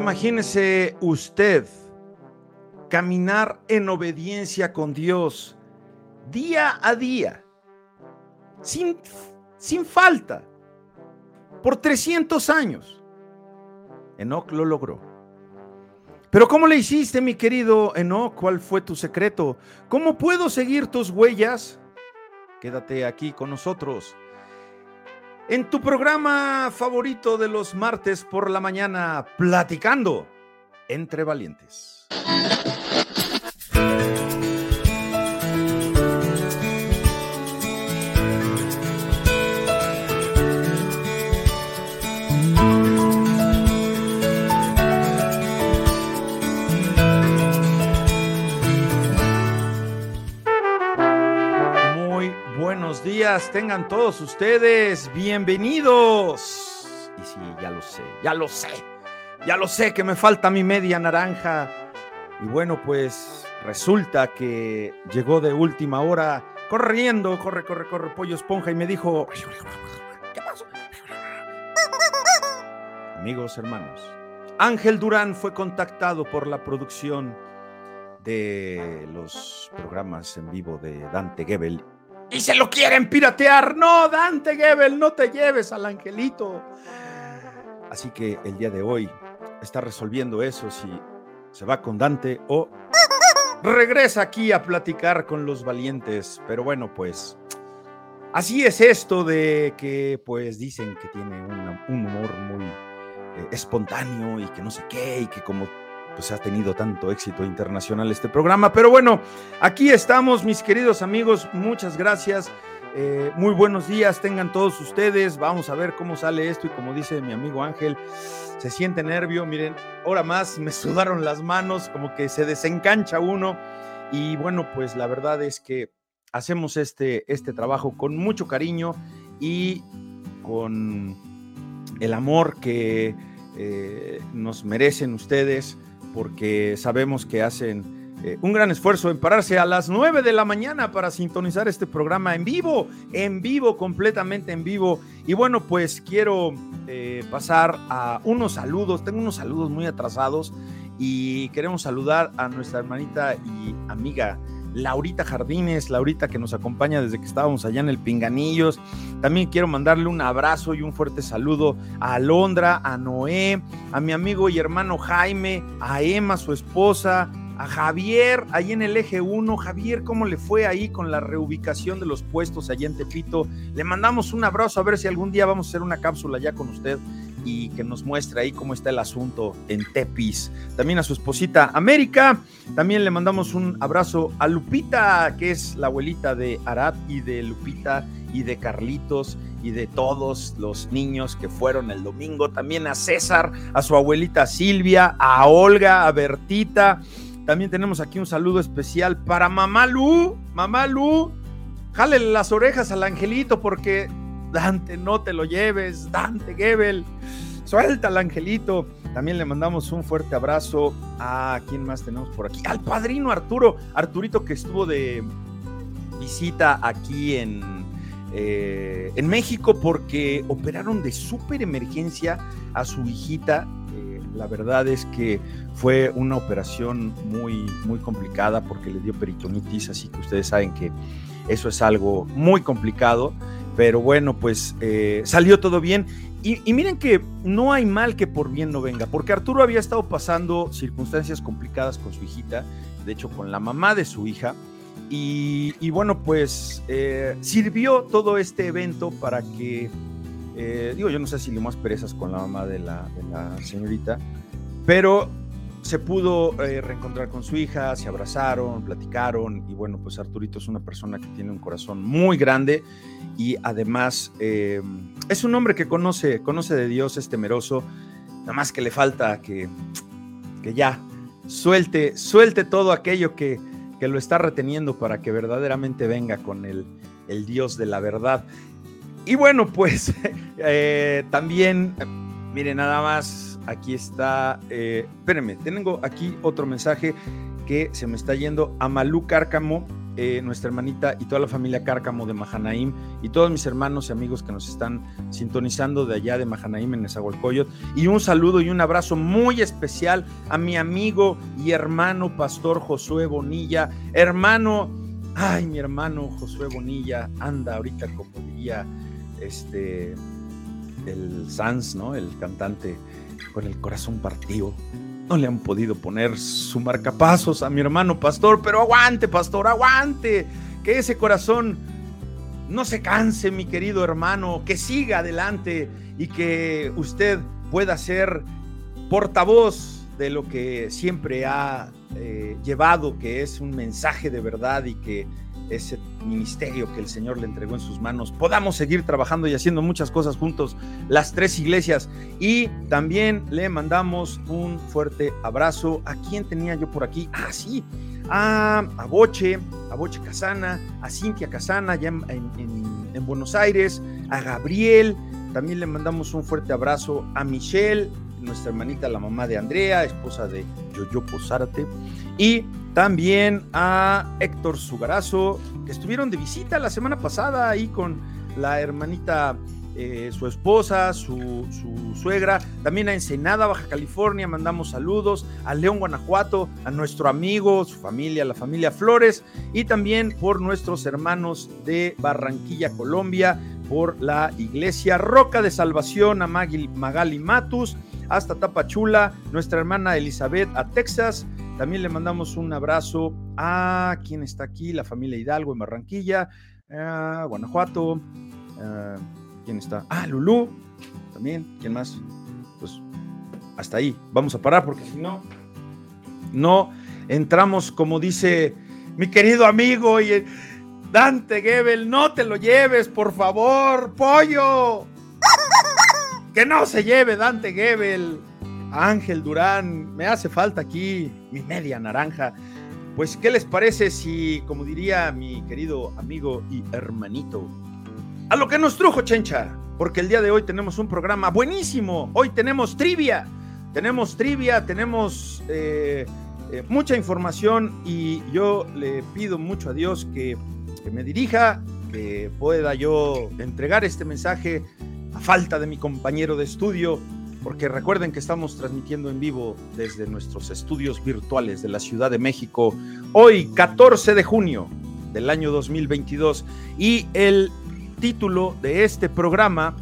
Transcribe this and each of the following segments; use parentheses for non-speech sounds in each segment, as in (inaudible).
Imagínese usted caminar en obediencia con Dios día a día, sin, sin falta, por 300 años. Enoch lo logró. Pero ¿cómo le hiciste, mi querido Enoch? ¿Cuál fue tu secreto? ¿Cómo puedo seguir tus huellas? Quédate aquí con nosotros. En tu programa favorito de los martes por la mañana, platicando entre valientes. Tengan todos ustedes. Bienvenidos. Y sí, ya lo sé, ya lo sé. Ya lo sé que me falta mi media naranja. Y bueno, pues resulta que llegó de última hora corriendo, corre, corre, corre, pollo esponja y me dijo, ¿qué pasó? Amigos, hermanos, Ángel Durán fue contactado por la producción de los programas en vivo de Dante Gebel y se lo quieren piratear. No, Dante Gebel, no te lleves al angelito. Así que el día de hoy está resolviendo eso si se va con Dante o regresa aquí a platicar con los valientes. Pero bueno, pues así es esto de que pues dicen que tiene un humor muy eh, espontáneo y que no sé qué y que como pues ha tenido tanto éxito internacional este programa. Pero bueno, aquí estamos, mis queridos amigos. Muchas gracias. Eh, muy buenos días, tengan todos ustedes. Vamos a ver cómo sale esto. Y como dice mi amigo Ángel, se siente nervio. Miren, ahora más me (laughs) sudaron las manos, como que se desencancha uno. Y bueno, pues la verdad es que hacemos este, este trabajo con mucho cariño y con el amor que eh, nos merecen ustedes porque sabemos que hacen eh, un gran esfuerzo en pararse a las 9 de la mañana para sintonizar este programa en vivo, en vivo, completamente en vivo. Y bueno, pues quiero eh, pasar a unos saludos, tengo unos saludos muy atrasados y queremos saludar a nuestra hermanita y amiga Laurita Jardines, Laurita que nos acompaña desde que estábamos allá en el Pinganillos. También quiero mandarle un abrazo y un fuerte saludo a Alondra, a Noé, a mi amigo y hermano Jaime, a Emma, su esposa, a Javier, ahí en el eje 1. Javier, ¿cómo le fue ahí con la reubicación de los puestos allá en Tepito? Le mandamos un abrazo a ver si algún día vamos a hacer una cápsula ya con usted y que nos muestre ahí cómo está el asunto en Tepis. También a su esposita América. También le mandamos un abrazo a Lupita, que es la abuelita de Arad y de Lupita y de Carlitos y de todos los niños que fueron el domingo. También a César, a su abuelita Silvia, a Olga, a Bertita. También tenemos aquí un saludo especial para Mamá Lu. Mamá Lu, jale las orejas al angelito porque Dante, no te lo lleves, Dante Gebel, suelta al angelito. También le mandamos un fuerte abrazo a quién más tenemos por aquí, al padrino Arturo, Arturito que estuvo de visita aquí en, eh, en México porque operaron de súper emergencia a su hijita. Eh, la verdad es que fue una operación muy, muy complicada porque le dio peritonitis, así que ustedes saben que eso es algo muy complicado. Pero bueno, pues eh, salió todo bien. Y, miren que no hay mal que por bien no venga, porque Arturo había estado pasando circunstancias complicadas con su hijita, de hecho con la mamá de su hija. Y, bueno, pues eh, sirvió todo este evento para que, eh, digo, yo no sé si más perezas con la mamá de la, señorita, pero se pudo reencontrar con su hija, se abrazaron, platicaron y bueno, pues Arturito es una persona que tiene un corazón muy grande y además eh, es un hombre que conoce, conoce de Dios, es temeroso, nada más que le falta que, que ya suelte, suelte todo aquello que, que lo está reteniendo para que verdaderamente venga con el, el Dios de la verdad. Y bueno, pues (laughs) eh, también, mire, nada más aquí está, eh, espérenme, tengo aquí otro mensaje que se me está yendo a Malú Cárcamo. Eh, nuestra hermanita y toda la familia Cárcamo de Mahanaim y todos mis hermanos y amigos que nos están sintonizando de allá de Mahanaim en Nezahualcóyotl. Y un saludo y un abrazo muy especial a mi amigo y hermano pastor Josué Bonilla. Hermano, ay, mi hermano Josué Bonilla anda ahorita como diría este el Sans, ¿no? El cantante con el corazón partido. No le han podido poner su marcapasos a mi hermano pastor, pero aguante, pastor, aguante. Que ese corazón no se canse, mi querido hermano, que siga adelante y que usted pueda ser portavoz de lo que siempre ha eh, llevado, que es un mensaje de verdad y que ese ministerio que el Señor le entregó en sus manos, podamos seguir trabajando y haciendo muchas cosas juntos, las tres iglesias. Y también le mandamos un fuerte abrazo. ¿A quién tenía yo por aquí? Ah, sí, a, Boche, a Boche Casana, a Cintia Casana, allá en, Buenos Aires, a Gabriel. También le mandamos un fuerte abrazo a Michelle, nuestra hermanita, la mamá de Andrea, esposa de Yoyo Posarte. Y también a Héctor Sugarazo, que estuvieron de visita la semana pasada ahí con la hermanita, eh, su esposa, su, suegra. También a Ensenada, Baja California, mandamos saludos. A León, Guanajuato, a nuestro amigo, su familia, la familia Flores. Y también por nuestros hermanos de Barranquilla, Colombia, por la iglesia Roca de Salvación, a Magali Matus, hasta Tapachula, nuestra hermana Elizabeth a Texas, también le mandamos un abrazo a quien está aquí, la familia Hidalgo en Barranquilla, Guanajuato. ¿Quién está? Ah, Lulú. También. ¿Quién más? Pues hasta ahí. Vamos a parar porque si no, no entramos, como dice mi querido amigo y Dante Gebel, no te lo lleves, por favor, pollo. Que no se lleve Dante Gebel. Ángel Durán, me hace falta aquí mi media naranja. Pues, ¿qué les parece si, como diría mi querido amigo y hermanito, a lo que nos trujo, Chencha? Porque el día de hoy tenemos un programa buenísimo. Hoy tenemos trivia. Tenemos trivia, tenemos eh, eh, mucha información y yo le pido mucho a Dios que, que me dirija, que pueda yo entregar este mensaje a falta de mi compañero de estudio, porque recuerden que estamos transmitiendo en vivo desde nuestros estudios virtuales de la Ciudad de México, hoy 14 de junio del año 2022, y el título de este programa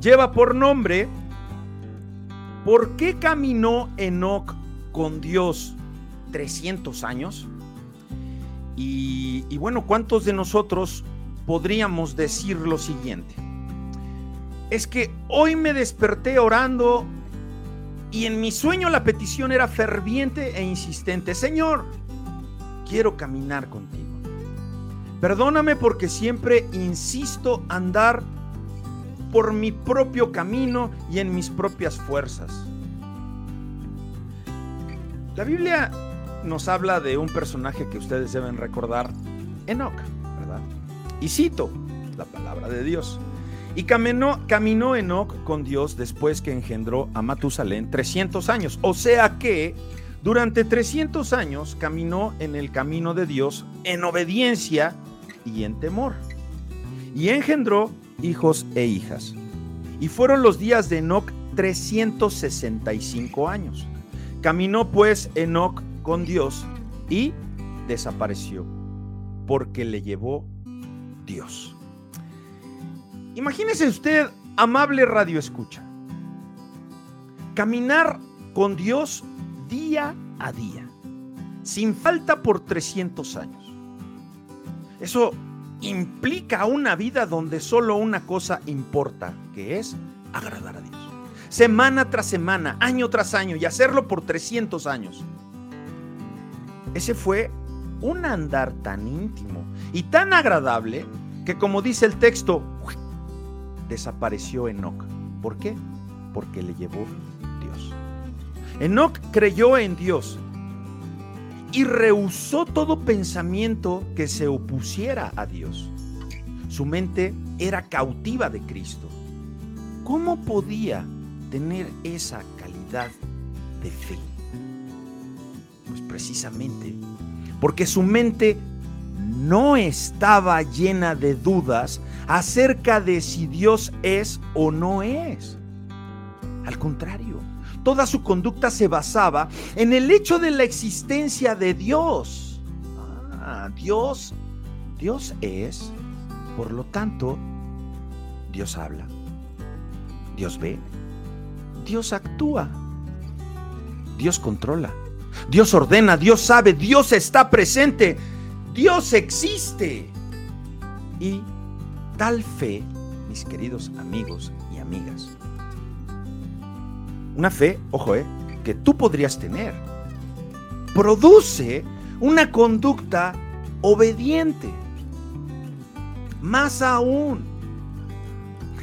lleva por nombre ¿Por qué caminó Enoch con Dios 300 años? Y, y bueno, ¿cuántos de nosotros podríamos decir lo siguiente? Es que hoy me desperté orando y en mi sueño la petición era ferviente e insistente. Señor, quiero caminar contigo. Perdóname porque siempre insisto andar por mi propio camino y en mis propias fuerzas. La Biblia nos habla de un personaje que ustedes deben recordar, Enoch, ¿verdad? Y cito la palabra de Dios. Y caminó, Enoch con Dios después que engendró a Matusalén 300 años. O sea que durante 300 años caminó en el camino de Dios en obediencia y en temor. Y engendró hijos e hijas. Y fueron los días de Enoch 365 años. Caminó pues Enoch con Dios y desapareció, porque le llevó Dios. Imagínese usted, amable radio escucha, caminar con Dios día a día, sin falta por 300 años. Eso implica una vida donde solo una cosa importa, que es agradar a Dios. Semana tras semana, año tras año, y hacerlo por 300 años. Ese fue un andar tan íntimo y tan agradable que como dice el texto, desapareció Enoch. ¿Por qué? Porque le llevó Dios. Enoch creyó en Dios y rehusó todo pensamiento que se opusiera a Dios. Su mente era cautiva de Cristo. ¿Cómo podía tener esa calidad de fe? Pues precisamente porque su mente no estaba llena de dudas acerca de si Dios es o no es. Al contrario, toda su conducta se basaba en el hecho de la existencia de Dios. Ah, Dios, Dios es, por lo tanto, Dios habla, Dios ve, Dios actúa, Dios controla, Dios ordena, Dios sabe, Dios está presente, Dios existe. Y tal fe, mis queridos amigos y amigas, una fe, ojo, eh, que tú podrías tener, produce una conducta obediente. Más aún,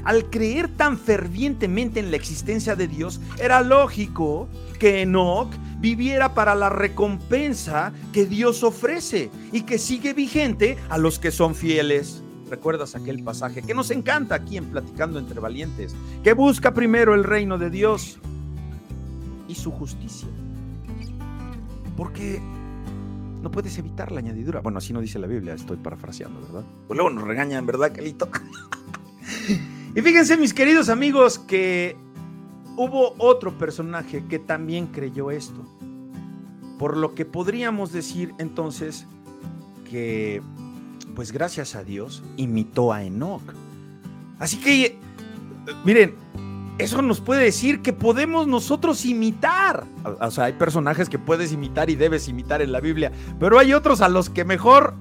al creer tan fervientemente en la existencia de Dios, era lógico que Enoch viviera para la recompensa que Dios ofrece y que sigue vigente a los que son fieles. ¿Recuerdas aquel pasaje que nos encanta aquí en Platicando entre Valientes? Que busca primero el reino de Dios y su justicia. Porque no puedes evitar la añadidura. Bueno, así no dice la Biblia, estoy parafraseando, ¿verdad? Pues luego nos regañan, ¿verdad, Calito? (laughs) y fíjense, mis queridos amigos, que hubo otro personaje que también creyó esto. Por lo que podríamos decir entonces que, pues gracias a Dios, imitó a Enoch. Así que, miren, eso nos puede decir que podemos nosotros imitar. O sea, hay personajes que puedes imitar y debes imitar en la Biblia, pero hay otros a los que mejor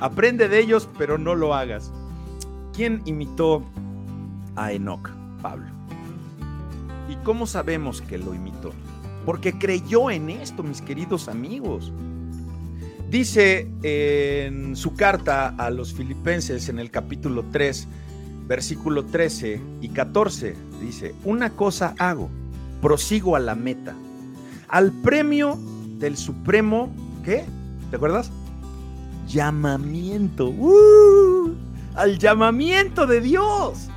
aprende de ellos, pero no lo hagas. ¿Quién imitó a Enoch? Pablo. ¿Y cómo sabemos que lo imitó? Porque creyó en esto, mis queridos amigos. Dice en su carta a los filipenses en el capítulo 3, versículo 13 y 14, dice, una cosa hago, prosigo a la meta, al premio del supremo, ¿qué? ¿Te acuerdas? Llamamiento, ¡uh! al llamamiento de Dios.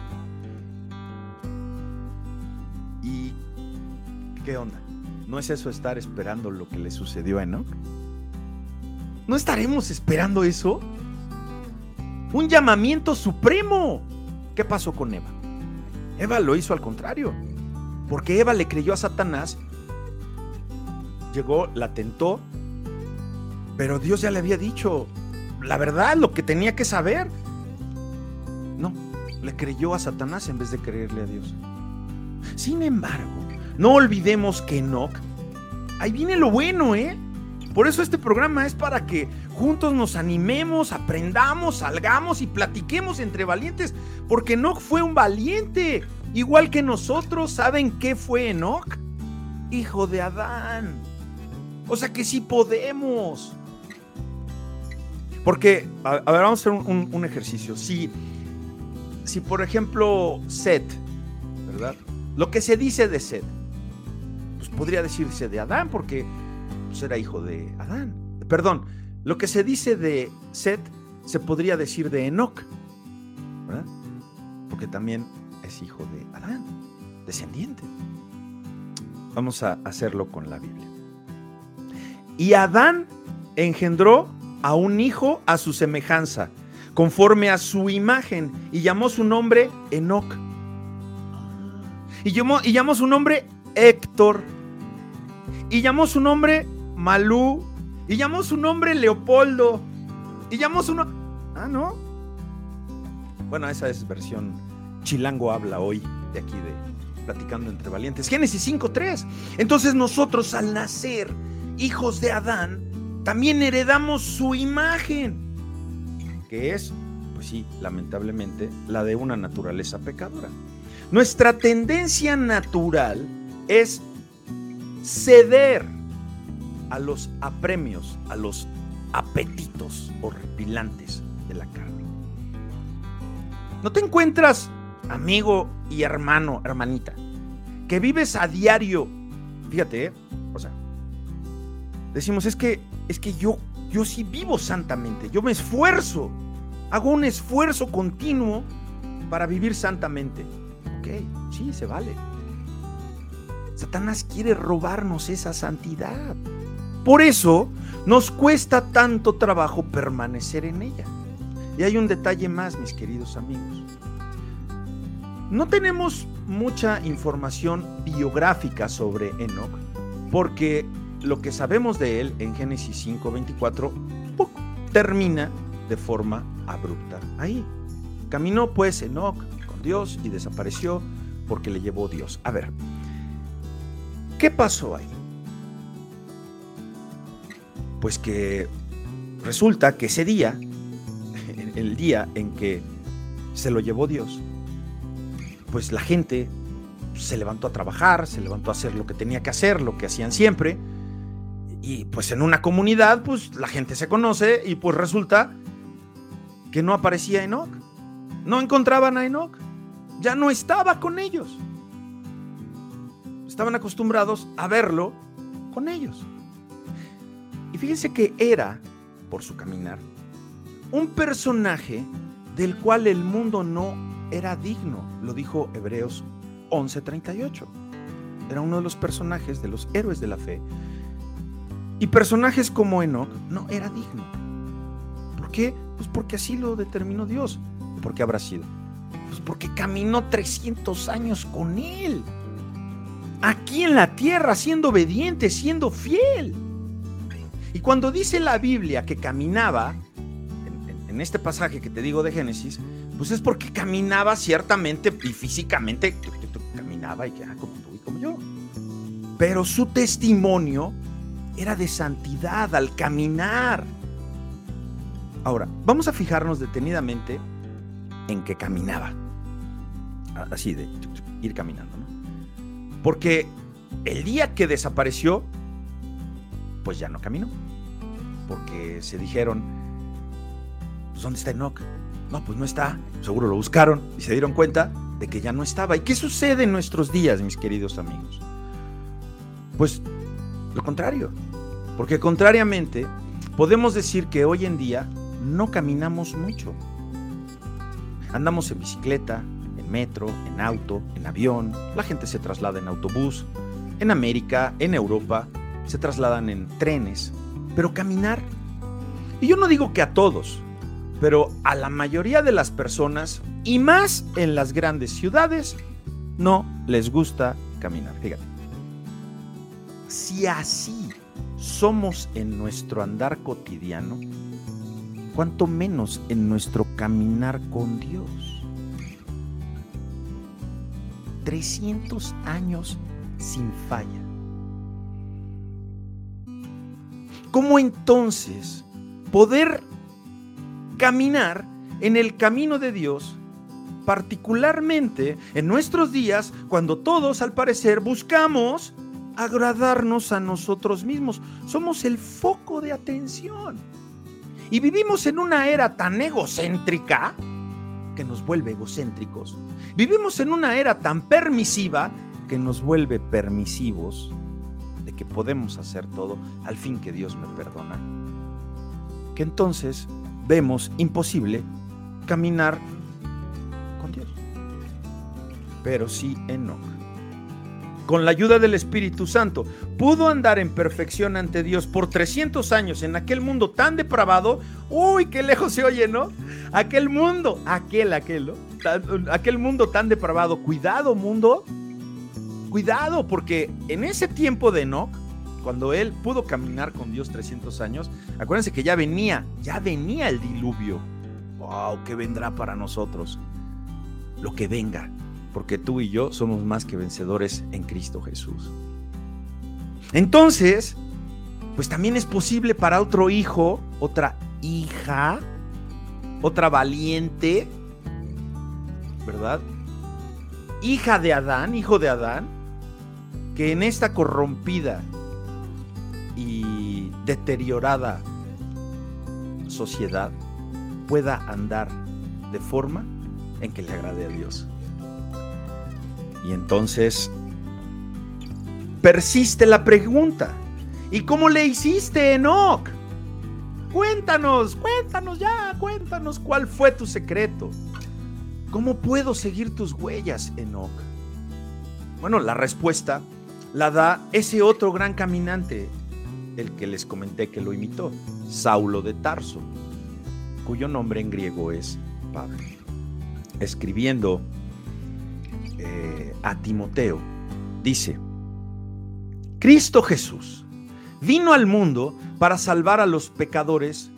¿Y qué onda? ¿No es eso estar esperando lo que le sucedió a Enoch? ¿No estaremos esperando eso? Un llamamiento supremo. ¿Qué pasó con Eva? Eva lo hizo al contrario. Porque Eva le creyó a Satanás. Llegó, la tentó. Pero Dios ya le había dicho la verdad, lo que tenía que saber. No, le creyó a Satanás en vez de creerle a Dios. Sin embargo, no olvidemos que Enoch, ahí viene lo bueno, ¿eh? Por eso este programa es para que juntos nos animemos, aprendamos, salgamos y platiquemos entre valientes, porque Enoch fue un valiente, igual que nosotros. ¿Saben qué fue Enoch? Hijo de Adán. O sea que sí podemos. Porque, a, ver, vamos a hacer un, ejercicio. Si, si, por ejemplo, Seth, ¿verdad? Lo que se dice de Seth, pues podría decirse de Adán, porque pues, era hijo de Adán. Perdón, lo que se dice de Seth se podría decir de Enoch, ¿verdad? Porque también es hijo de Adán, descendiente. Vamos a hacerlo con la Biblia. Y Adán engendró a un hijo a su semejanza, conforme a su imagen, y llamó su nombre Enoch. Y llamó, y llamó su nombre Héctor. Y llamó su nombre Malú. Y llamó su nombre Leopoldo. Y llamó su nombre... Ah, ¿no? Bueno, esa es versión chilango habla hoy de aquí de Platicando entre Valientes. Génesis 5.3. Entonces nosotros al nacer, hijos de Adán, también heredamos su imagen. Que es, pues sí, lamentablemente, la de una naturaleza pecadora. Nuestra tendencia natural es ceder a los apremios, a los apetitos horripilantes de la carne. ¿No te encuentras, amigo y hermano, hermanita, que vives a diario? Fíjate, ¿eh? o sea, decimos, es que, es que yo, yo sí vivo santamente, yo me esfuerzo, hago un esfuerzo continuo para vivir santamente. Ok, sí, se vale. Satanás quiere robarnos esa santidad por eso nos cuesta tanto trabajo permanecer en ella. Y hay un detalle más, mis queridos amigos. No tenemos mucha información biográfica sobre Enoch, porque lo que sabemos de él en Génesis 5:24 termina de forma abrupta ahí. Caminó pues Enoch con Dios y desapareció porque le llevó Dios. A ver, ¿qué pasó ahí? Pues que resulta que ese día, (laughs) el día en que se lo llevó Dios, pues la gente se levantó a trabajar, se levantó a hacer lo que tenía que hacer, lo que hacían siempre. Y pues en una comunidad, pues la gente se conoce y pues resulta que no aparecía Enoch. No encontraban a Enoch. Ya no estaba con ellos. Estaban acostumbrados a verlo con ellos. Y fíjense que era, por su caminar, un personaje del cual el mundo no era digno, lo dijo Hebreos 11:38. Era uno de los personajes de los héroes de la fe. Y personajes como Enoch no era digno. ¿Por qué? Pues porque así lo determinó Dios. ¿Por qué habrá sido? Pues porque caminó 300 años con él. Aquí en la tierra, siendo obediente, siendo fiel. Y cuando dice la Biblia que caminaba, en, este pasaje que te digo de Génesis, pues es porque caminaba ciertamente y físicamente, caminaba y que, ah, como tú y como yo. Pero su testimonio era de santidad al caminar. Ahora, vamos a fijarnos detenidamente en que caminaba. Así de ir caminando, ¿no? Porque el día que desapareció, pues ya no caminó. Porque se dijeron, pues, ¿dónde está Enoch? No, pues no está. Seguro lo buscaron y se dieron cuenta de que ya no estaba. ¿Y qué sucede en nuestros días, mis queridos amigos? Pues lo contrario. Porque contrariamente, podemos decir que hoy en día no caminamos mucho. Andamos en bicicleta, en metro, en auto, en avión, la gente se traslada en autobús. En América, en Europa, se trasladan en trenes. Pero caminar. Y yo no digo que a todos, pero a la mayoría de las personas, y más en las grandes ciudades, no les gusta caminar. Fíjate. Si así somos en nuestro andar cotidiano, cuanto menos en nuestro caminar con Dios. 300 años sin falla. ¿Cómo entonces poder caminar en el camino de Dios, particularmente en nuestros días, cuando todos al parecer buscamos agradarnos a nosotros mismos. Somos el foco de atención. Y vivimos en una era tan egocéntrica que nos vuelve egocéntricos. Vivimos en una era tan permisiva que nos vuelve permisivos que podemos hacer todo al fin que Dios me perdona. Que entonces vemos imposible caminar con Dios. Pero sí Enoch, con la ayuda del Espíritu Santo, pudo andar en perfección ante Dios por 300 años en aquel mundo tan depravado. Uy, qué lejos se oye, ¿no? Aquel mundo, aquel, aquel, ¿no? aquel mundo tan depravado. Cuidado, mundo. Cuidado, porque en ese tiempo de Enoch, cuando él pudo caminar con Dios 300 años, acuérdense que ya venía, ya venía el diluvio. ¡Wow! ¿Qué vendrá para nosotros? Lo que venga, porque tú y yo somos más que vencedores en Cristo Jesús. Entonces, pues también es posible para otro hijo, otra hija, otra valiente, ¿verdad? Hija de Adán, hijo de Adán, que en esta corrompida y deteriorada sociedad pueda andar de forma en que le agrade a Dios. Y entonces persiste la pregunta. ¿Y cómo le hiciste, Enoch? Cuéntanos, cuéntanos ya, cuéntanos cuál fue tu secreto. ¿Cómo puedo seguir tus huellas, Enoch? Bueno, la respuesta la da ese otro gran caminante, el que les comenté que lo imitó, Saulo de Tarso, cuyo nombre en griego es Pablo. Escribiendo eh, a Timoteo, dice, Cristo Jesús vino al mundo para salvar a los pecadores,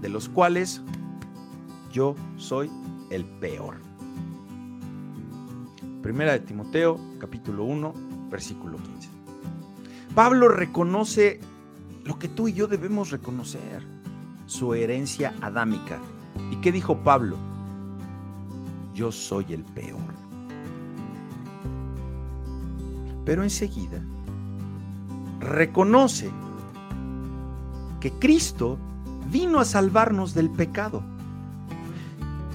de los cuales yo soy el peor. Primera de Timoteo, capítulo 1, versículo 15. Pablo reconoce lo que tú y yo debemos reconocer, su herencia adámica. ¿Y qué dijo Pablo? Yo soy el peor. Pero enseguida reconoce que Cristo vino a salvarnos del pecado.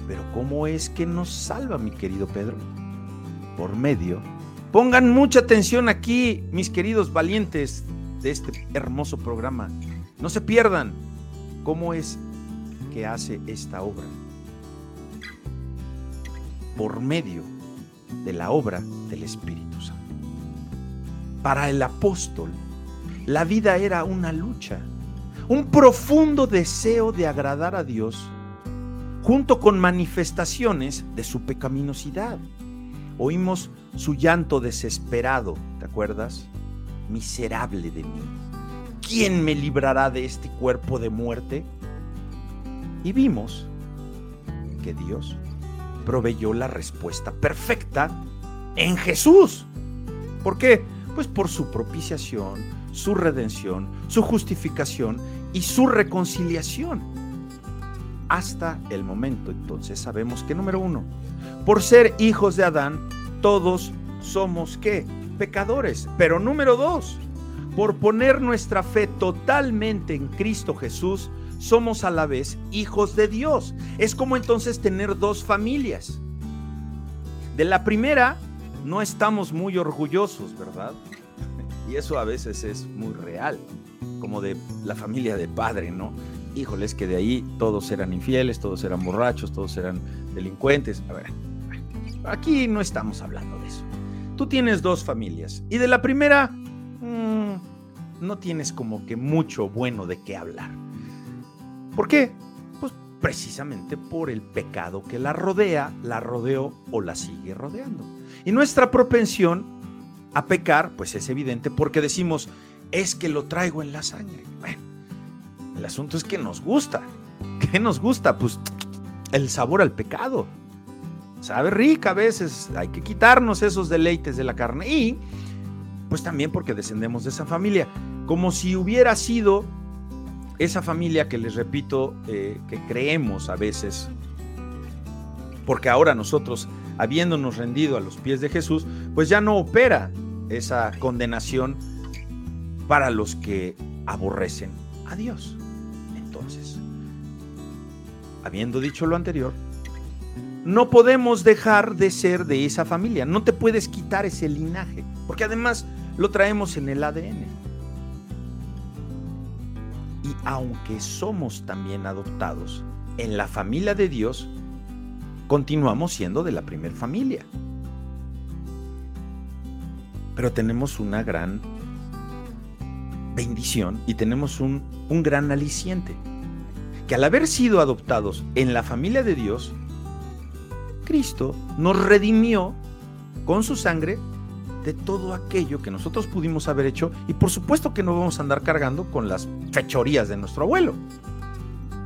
Pero ¿cómo es que nos salva, mi querido Pedro? Por medio. Pongan mucha atención aquí, mis queridos valientes de este hermoso programa. No se pierdan cómo es que hace esta obra. Por medio de la obra del Espíritu Santo. Para el apóstol, la vida era una lucha, un profundo deseo de agradar a Dios, junto con manifestaciones de su pecaminosidad. Oímos su llanto desesperado, ¿te acuerdas? Miserable de mí. ¿Quién me librará de este cuerpo de muerte? Y vimos que Dios proveyó la respuesta perfecta en Jesús. ¿Por qué? Pues por su propiciación, su redención, su justificación y su reconciliación. Hasta el momento entonces sabemos que número uno, por ser hijos de Adán, todos somos qué? Pecadores. Pero número dos, por poner nuestra fe totalmente en Cristo Jesús, somos a la vez hijos de Dios. Es como entonces tener dos familias. De la primera, no estamos muy orgullosos, ¿verdad? (laughs) Y eso a veces es muy real, como de la familia de padre, ¿no? Híjoles, que de ahí todos eran infieles, todos eran borrachos, todos eran delincuentes. A ver, aquí no estamos hablando de eso. Tú tienes dos familias y de la primera mmm, no tienes como que mucho bueno de qué hablar. ¿Por qué? Pues precisamente por el pecado que la rodea, la rodeó o la sigue rodeando. Y nuestra propensión a pecar, pues es evidente porque decimos, es que lo traigo en la sangre. Bueno, el asunto es que nos gusta. ¿Qué nos gusta? Pues el sabor al pecado. Sabe rica a veces, hay que quitarnos esos deleites de la carne y pues también porque descendemos de esa familia, como si hubiera sido esa familia que les repito, eh, que creemos a veces, porque ahora nosotros habiéndonos rendido a los pies de Jesús, pues ya no opera esa condenación para los que aborrecen a Dios. Habiendo dicho lo anterior, no podemos dejar de ser de esa familia. No te puedes quitar ese linaje, porque además lo traemos en el ADN. Y aunque somos también adoptados en la familia de Dios, continuamos siendo de la primer familia. Pero tenemos una gran bendición y tenemos un, un gran aliciente. Que al haber sido adoptados en la familia de Dios, Cristo nos redimió con su sangre de todo aquello que nosotros pudimos haber hecho y por supuesto que no vamos a andar cargando con las fechorías de nuestro abuelo.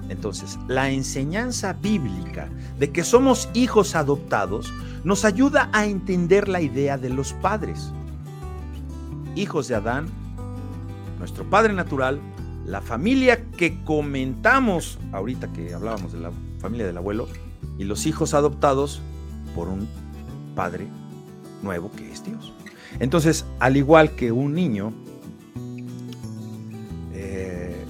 Entonces, la enseñanza bíblica de que somos hijos adoptados nos ayuda a entender la idea de los padres. Hijos de Adán, nuestro padre natural, la familia que comentamos ahorita que hablábamos de la familia del abuelo, y los hijos adoptados por un padre nuevo que es Dios. Entonces, al igual que un niño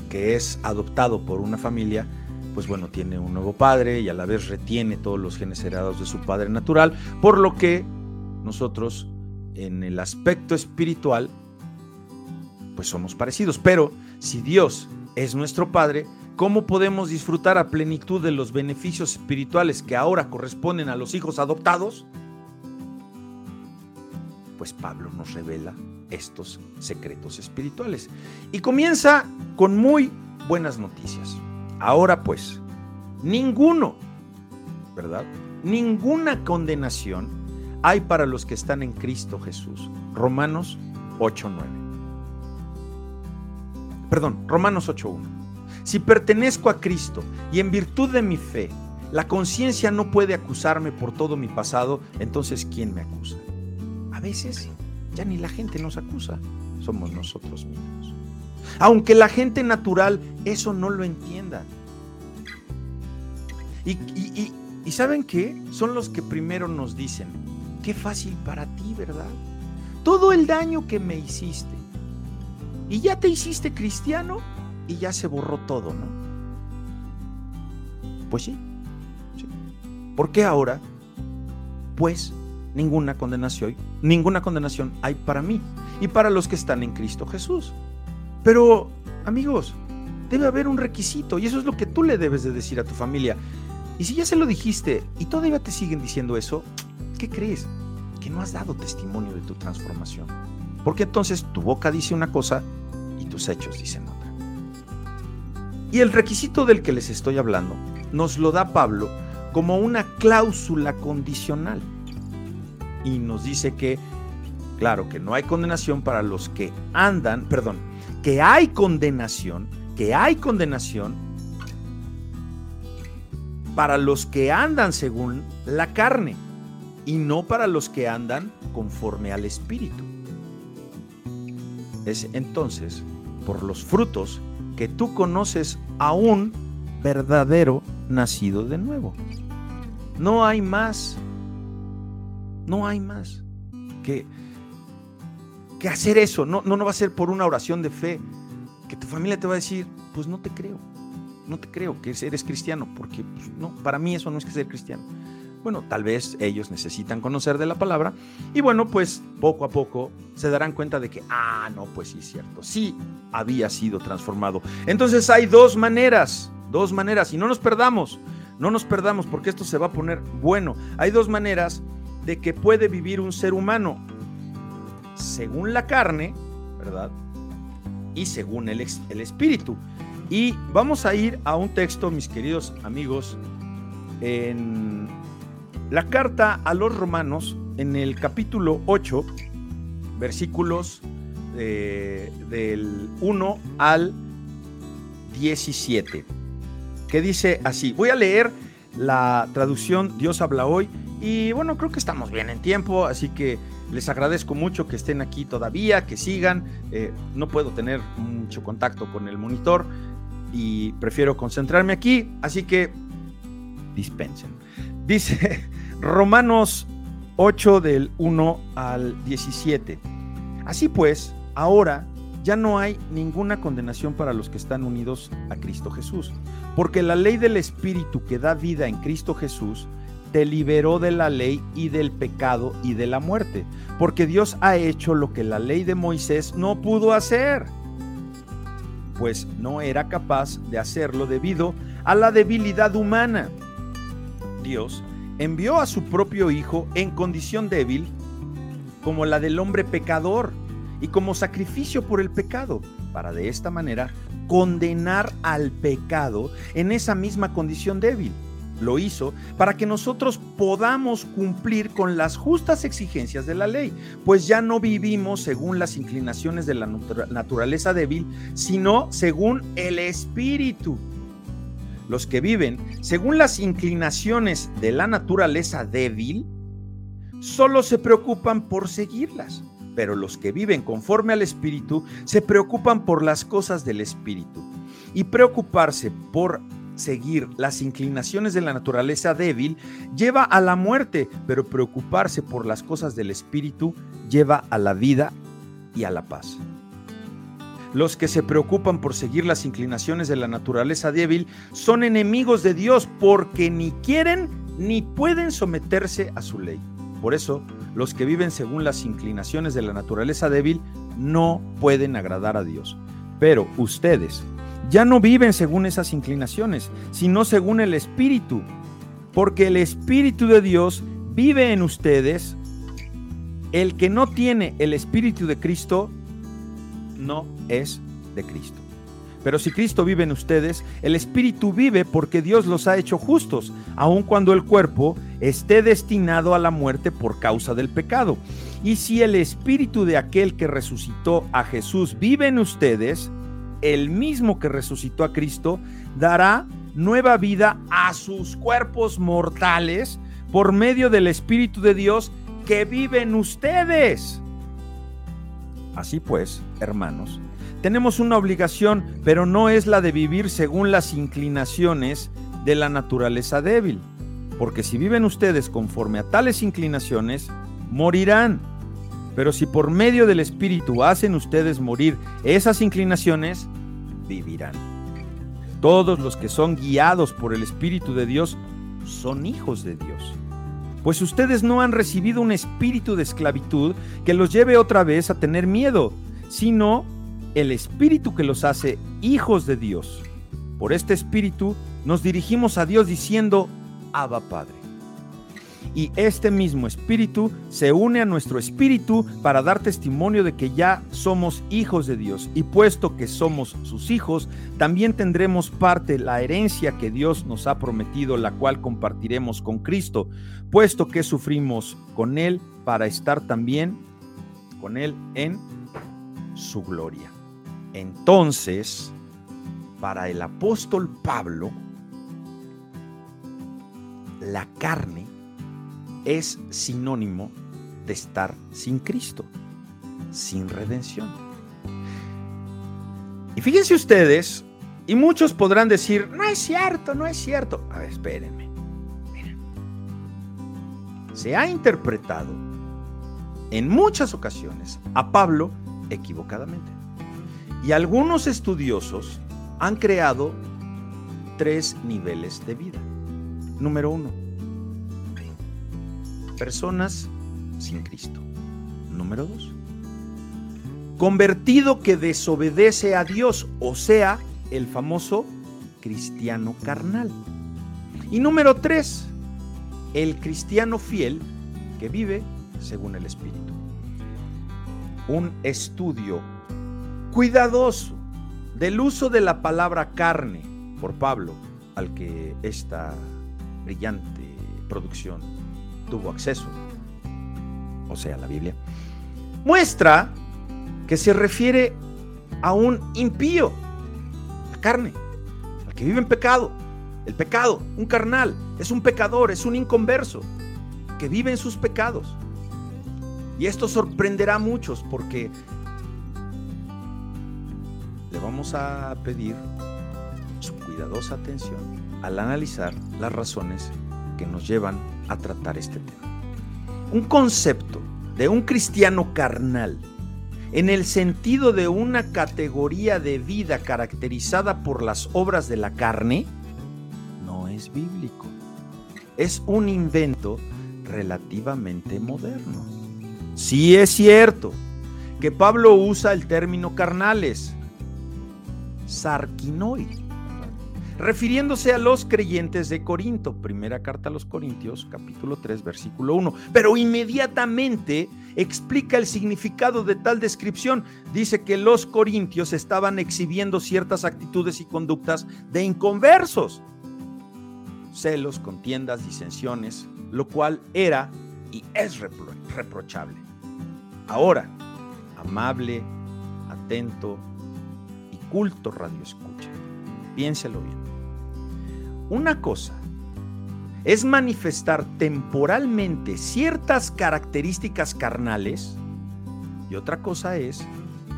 que es adoptado por una familia, pues bueno, tiene un nuevo padre y a la vez retiene todos los genes heredados de su padre natural, por lo que nosotros en el aspecto espiritual, pues somos parecidos. Pero si Dios es nuestro Padre, ¿cómo podemos disfrutar a plenitud de los beneficios espirituales que ahora corresponden a los hijos adoptados? Pues Pablo nos revela estos secretos espirituales. Y comienza con muy buenas noticias. Ahora pues, ninguno, ¿verdad? Ninguna condenación hay para los que están en Cristo Jesús. Romanos 8.9. Perdón, Romanos 8.1. Si pertenezco a Cristo y en virtud de mi fe, la conciencia no puede acusarme por todo mi pasado, entonces ¿quién me acusa? A veces ya ni la gente nos acusa, somos nosotros mismos. Aunque la gente natural eso no lo entienda. Y, y ¿saben qué? Son los que primero nos dicen, qué fácil para ti, ¿verdad? Todo el daño que me hiciste. Y ya te hiciste cristiano y ya se borró todo, ¿no? Pues sí. sí. ¿Por qué ahora? Pues ninguna condenación, ninguna condenación hay para mí y para los que están en Cristo Jesús. Pero, amigos, debe haber un requisito y eso es lo que tú le debes de decir a tu familia. Y si ya se lo dijiste y todavía te siguen diciendo eso, ¿qué crees? Que no has dado testimonio de tu transformación. Porque entonces tu boca dice una cosa y tus hechos dicen otra. Y el requisito del que les estoy hablando nos lo da Pablo como una cláusula condicional y nos dice que, claro, que no hay condenación para los que andan, perdón, que hay condenación, que hay condenación para los que andan según la carne y no para los que andan conforme al Espíritu. Es entonces por los frutos que tú conoces a un verdadero nacido de nuevo. No hay más no hay más que, que hacer eso. No, no, no va a ser por una oración de fe que tu familia te va a decir, pues no te creo. No te creo que eres cristiano, porque pues, no, para mí eso no es que ser cristiano. Bueno, tal vez ellos necesitan conocer de la palabra y bueno, pues poco a poco se darán cuenta de que, ah, no, pues sí es cierto, sí había sido transformado. Entonces hay dos maneras, dos maneras, y no nos perdamos, no nos perdamos porque esto se va a poner bueno. Hay dos maneras de que puede vivir un ser humano según la carne, ¿verdad? Y según el, el espíritu. Y vamos a ir a un texto, mis queridos amigos, en la carta a los romanos, en el capítulo 8, versículos eh, del 1 al 17, que dice así. Voy a leer la traducción Dios habla hoy y bueno, creo que estamos bien en tiempo, así que les agradezco mucho que estén aquí todavía, que sigan. Eh, no puedo tener mucho contacto con el monitor y prefiero concentrarme aquí, así que dispensen. Dice Romanos 8 del 1 al 17. Así pues, ahora ya no hay ninguna condenación para los que están unidos a Cristo Jesús, porque la ley del Espíritu que da vida en Cristo Jesús te liberó de la ley y del pecado y de la muerte, porque Dios ha hecho lo que la ley de Moisés no pudo hacer, pues no era capaz de hacerlo debido a la debilidad humana. Dios envió a su propio Hijo en condición débil, como la del hombre pecador, y como sacrificio por el pecado, para de esta manera condenar al pecado en esa misma condición débil lo hizo para que nosotros podamos cumplir con las justas exigencias de la ley, pues ya no vivimos según las inclinaciones de la naturaleza débil, sino según el espíritu. Los que viven según las inclinaciones de la naturaleza débil, solo se preocupan por seguirlas, pero los que viven conforme al espíritu se preocupan por las cosas del espíritu. Y preocuparse por seguir las inclinaciones de la naturaleza débil lleva a la muerte, pero preocuparse por las cosas del espíritu lleva a la vida y a la paz. Los que se preocupan por seguir las inclinaciones de la naturaleza débil son enemigos de Dios porque ni quieren ni pueden someterse a su ley. Por eso, los que viven según las inclinaciones de la naturaleza débil no pueden agradar a Dios. Pero ustedes, ya no viven según esas inclinaciones, sino según el Espíritu, porque el Espíritu de Dios vive en ustedes El que no tiene el Espíritu de Cristo no es de Cristo. Pero si Cristo vive en ustedes, el Espíritu vive porque Dios los ha hecho justos, aun cuando el cuerpo esté destinado a la muerte por causa del pecado. Y si el Espíritu de aquel que resucitó a Jesús vive en ustedes, el mismo que resucitó a Cristo dará nueva vida a sus cuerpos mortales por medio del Espíritu de Dios que vive en ustedes. Así pues, hermanos, tenemos una obligación, pero no es la de vivir según las inclinaciones de la naturaleza débil. Porque si viven ustedes conforme a tales inclinaciones, morirán. Pero si por medio del Espíritu hacen ustedes morir esas inclinaciones, vivirán. Todos los que son guiados por el Espíritu de Dios son hijos de Dios. Pues ustedes no han recibido un espíritu de esclavitud que los lleve otra vez a tener miedo, sino el Espíritu que los hace hijos de Dios. Por este Espíritu nos dirigimos a Dios diciendo, Abba Padre. Y este mismo Espíritu se une a nuestro Espíritu para dar testimonio de que ya somos hijos de Dios. Y puesto que somos sus hijos, también tendremos parte la herencia que Dios nos ha prometido, la cual compartiremos con Cristo, puesto que sufrimos con Él para estar también con Él en su gloria. Entonces, para el apóstol Pablo, la carne es sinónimo de estar sin Cristo, sin redención. Y fíjense ustedes, y muchos podrán decir, no es cierto, no es cierto. A ver, espérenme. Miren. Se ha interpretado en muchas ocasiones a Pablo equivocadamente. Y algunos estudiosos han creado tres niveles de vida. Número uno, personas sin Cristo. Número dos, convertido que desobedece a Dios, o sea, el famoso cristiano carnal. Y número tres, el cristiano fiel que vive según el Espíritu. Un estudio cuidadoso del uso de la palabra carne por Pablo, al que esta brillante producción tuvo acceso, o sea, la Biblia, muestra que se refiere a un impío, la carne, al que vive en pecado. El pecado, un carnal, es un pecador, es un inconverso, que vive en sus pecados. Y esto sorprenderá a muchos porque le vamos a pedir su cuidadosa atención al analizar las razones que nos llevan a tratar este tema. Un concepto de un cristiano carnal en el sentido de una categoría de vida caracterizada por las obras de la carne no es bíblico. Es un invento relativamente moderno. Sí es cierto que Pablo usa el término carnales, sarquinoi, refiriéndose a los creyentes de Corinto, primera carta a los Corintios, capítulo 3, versículo 1, pero inmediatamente explica el significado de tal descripción. Dice que los corintios estaban exhibiendo ciertas actitudes y conductas de inconversos, celos, contiendas, disensiones, lo cual era y es reprochable. Ahora, amable, atento, culto radio escucha. Piénselo bien. Una cosa es manifestar temporalmente ciertas características carnales y otra cosa es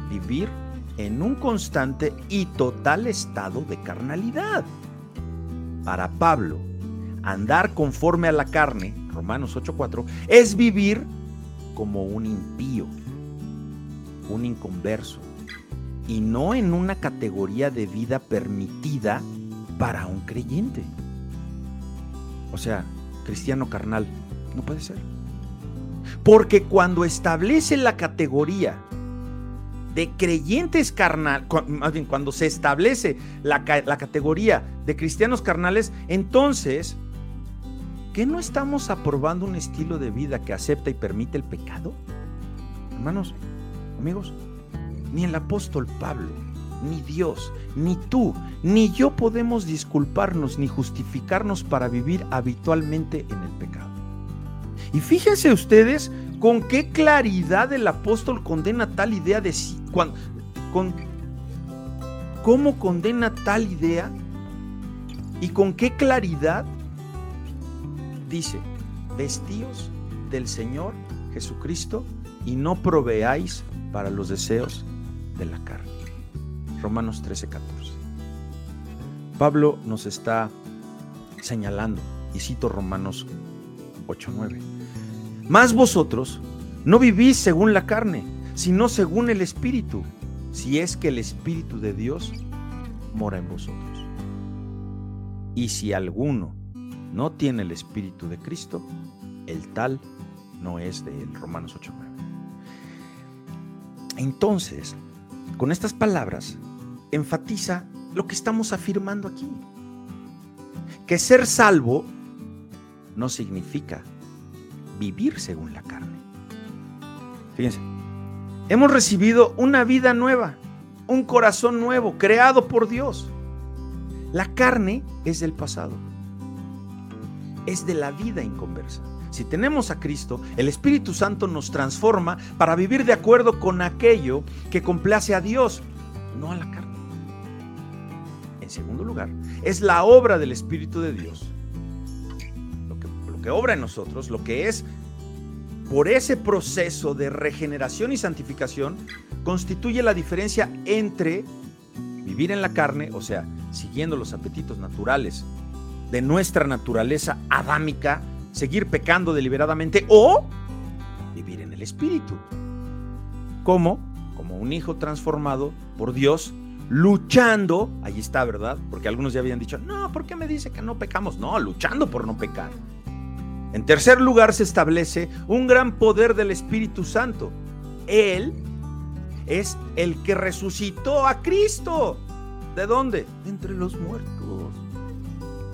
vivir en un constante y total estado de carnalidad. Para Pablo, andar conforme a la carne, Romanos 8:4, es vivir como un impío, un inconverso, y no en una categoría de vida permitida para un creyente. O sea, cristiano carnal, no puede ser. Porque cuando establece la categoría de creyentes carnal, más bien cuando se establece la, la categoría de cristianos carnales, entonces, ¿qué no estamos aprobando un estilo de vida que acepta y permite el pecado? Hermanos, amigos, ni el apóstol Pablo, ni Dios, ni tú, ni yo podemos disculparnos ni justificarnos para vivir habitualmente en el pecado. Y fíjense ustedes con qué claridad el apóstol condena tal idea de sí, con, cómo condena tal idea y con qué claridad dice, vestíos del Señor Jesucristo y no proveáis para los deseos de la carne. Romanos 13, 14. Pablo nos está señalando, y cito Romanos 8, 9. Más vosotros no vivís según la carne, sino según el Espíritu, si es que el Espíritu de Dios mora en vosotros. Y si alguno no tiene el Espíritu de Cristo, el tal no es de él. Romanos 8, 9. Entonces, con estas palabras, enfatiza lo que estamos afirmando aquí. Que ser salvo no significa vivir según la carne. Fíjense, hemos recibido una vida nueva, un corazón nuevo, creado por Dios. La carne es del pasado, es de la vida inconversa. Si tenemos a Cristo, el Espíritu Santo nos transforma para vivir de acuerdo con aquello que complace a Dios, no a la carne. Segundo lugar, es la obra del Espíritu de Dios. Lo que, lo que obra en nosotros, lo que es por ese proceso de regeneración y santificación, constituye la diferencia entre vivir en la carne, o sea, siguiendo los apetitos naturales de nuestra naturaleza adámica, seguir pecando deliberadamente o vivir en el Espíritu. ¿Cómo? Como un hijo transformado por Dios, luchando, ahí está, ¿verdad? Porque algunos ya habían dicho, no, ¿por qué me dice que no pecamos? No, luchando por no pecar. En tercer lugar se establece un gran poder del Espíritu Santo. Él es el que resucitó a Cristo. ¿De dónde? Entre los muertos.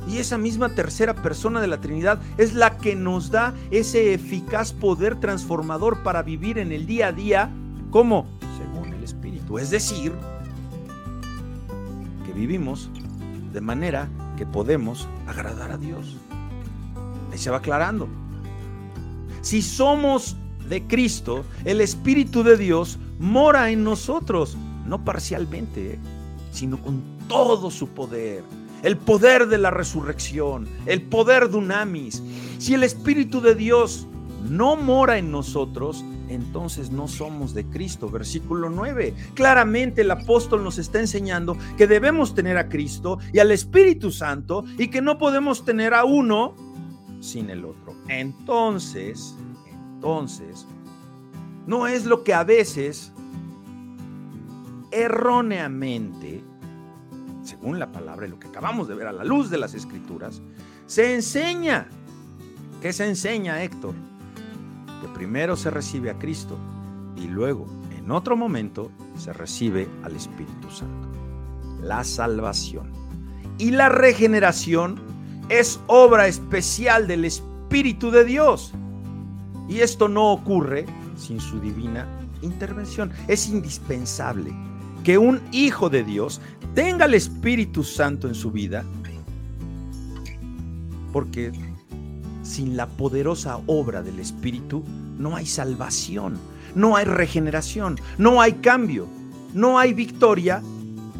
Y esa misma tercera persona de la Trinidad es la que nos da ese eficaz poder transformador para vivir en el día a día como según el Espíritu. Es decir, vivimos de manera que podemos agradar a Dios. Ahí se va aclarando. Si somos de Cristo, el Espíritu de Dios mora en nosotros, no parcialmente, sino con todo su poder el poder de la resurrección, el poder de Unamis. Si el Espíritu de Dios no mora en nosotros, entonces no somos de Cristo. Versículo 9. Claramente el apóstol nos está enseñando que debemos tener a Cristo y al Espíritu Santo y que no podemos tener a uno sin el otro. Entonces, entonces, no es lo que a veces erróneamente según la palabra y lo que acabamos de ver a la luz de las escrituras, se enseña. ¿Qué se enseña, Héctor? Que primero se recibe a Cristo y luego, en otro momento, se recibe al Espíritu Santo. La salvación y la regeneración es obra especial del Espíritu de Dios. Y esto no ocurre sin su divina intervención. Es indispensable que un hijo de Dios tenga el Espíritu Santo en su vida, porque sin la poderosa obra del Espíritu no hay salvación, no hay regeneración, no hay cambio, no hay victoria.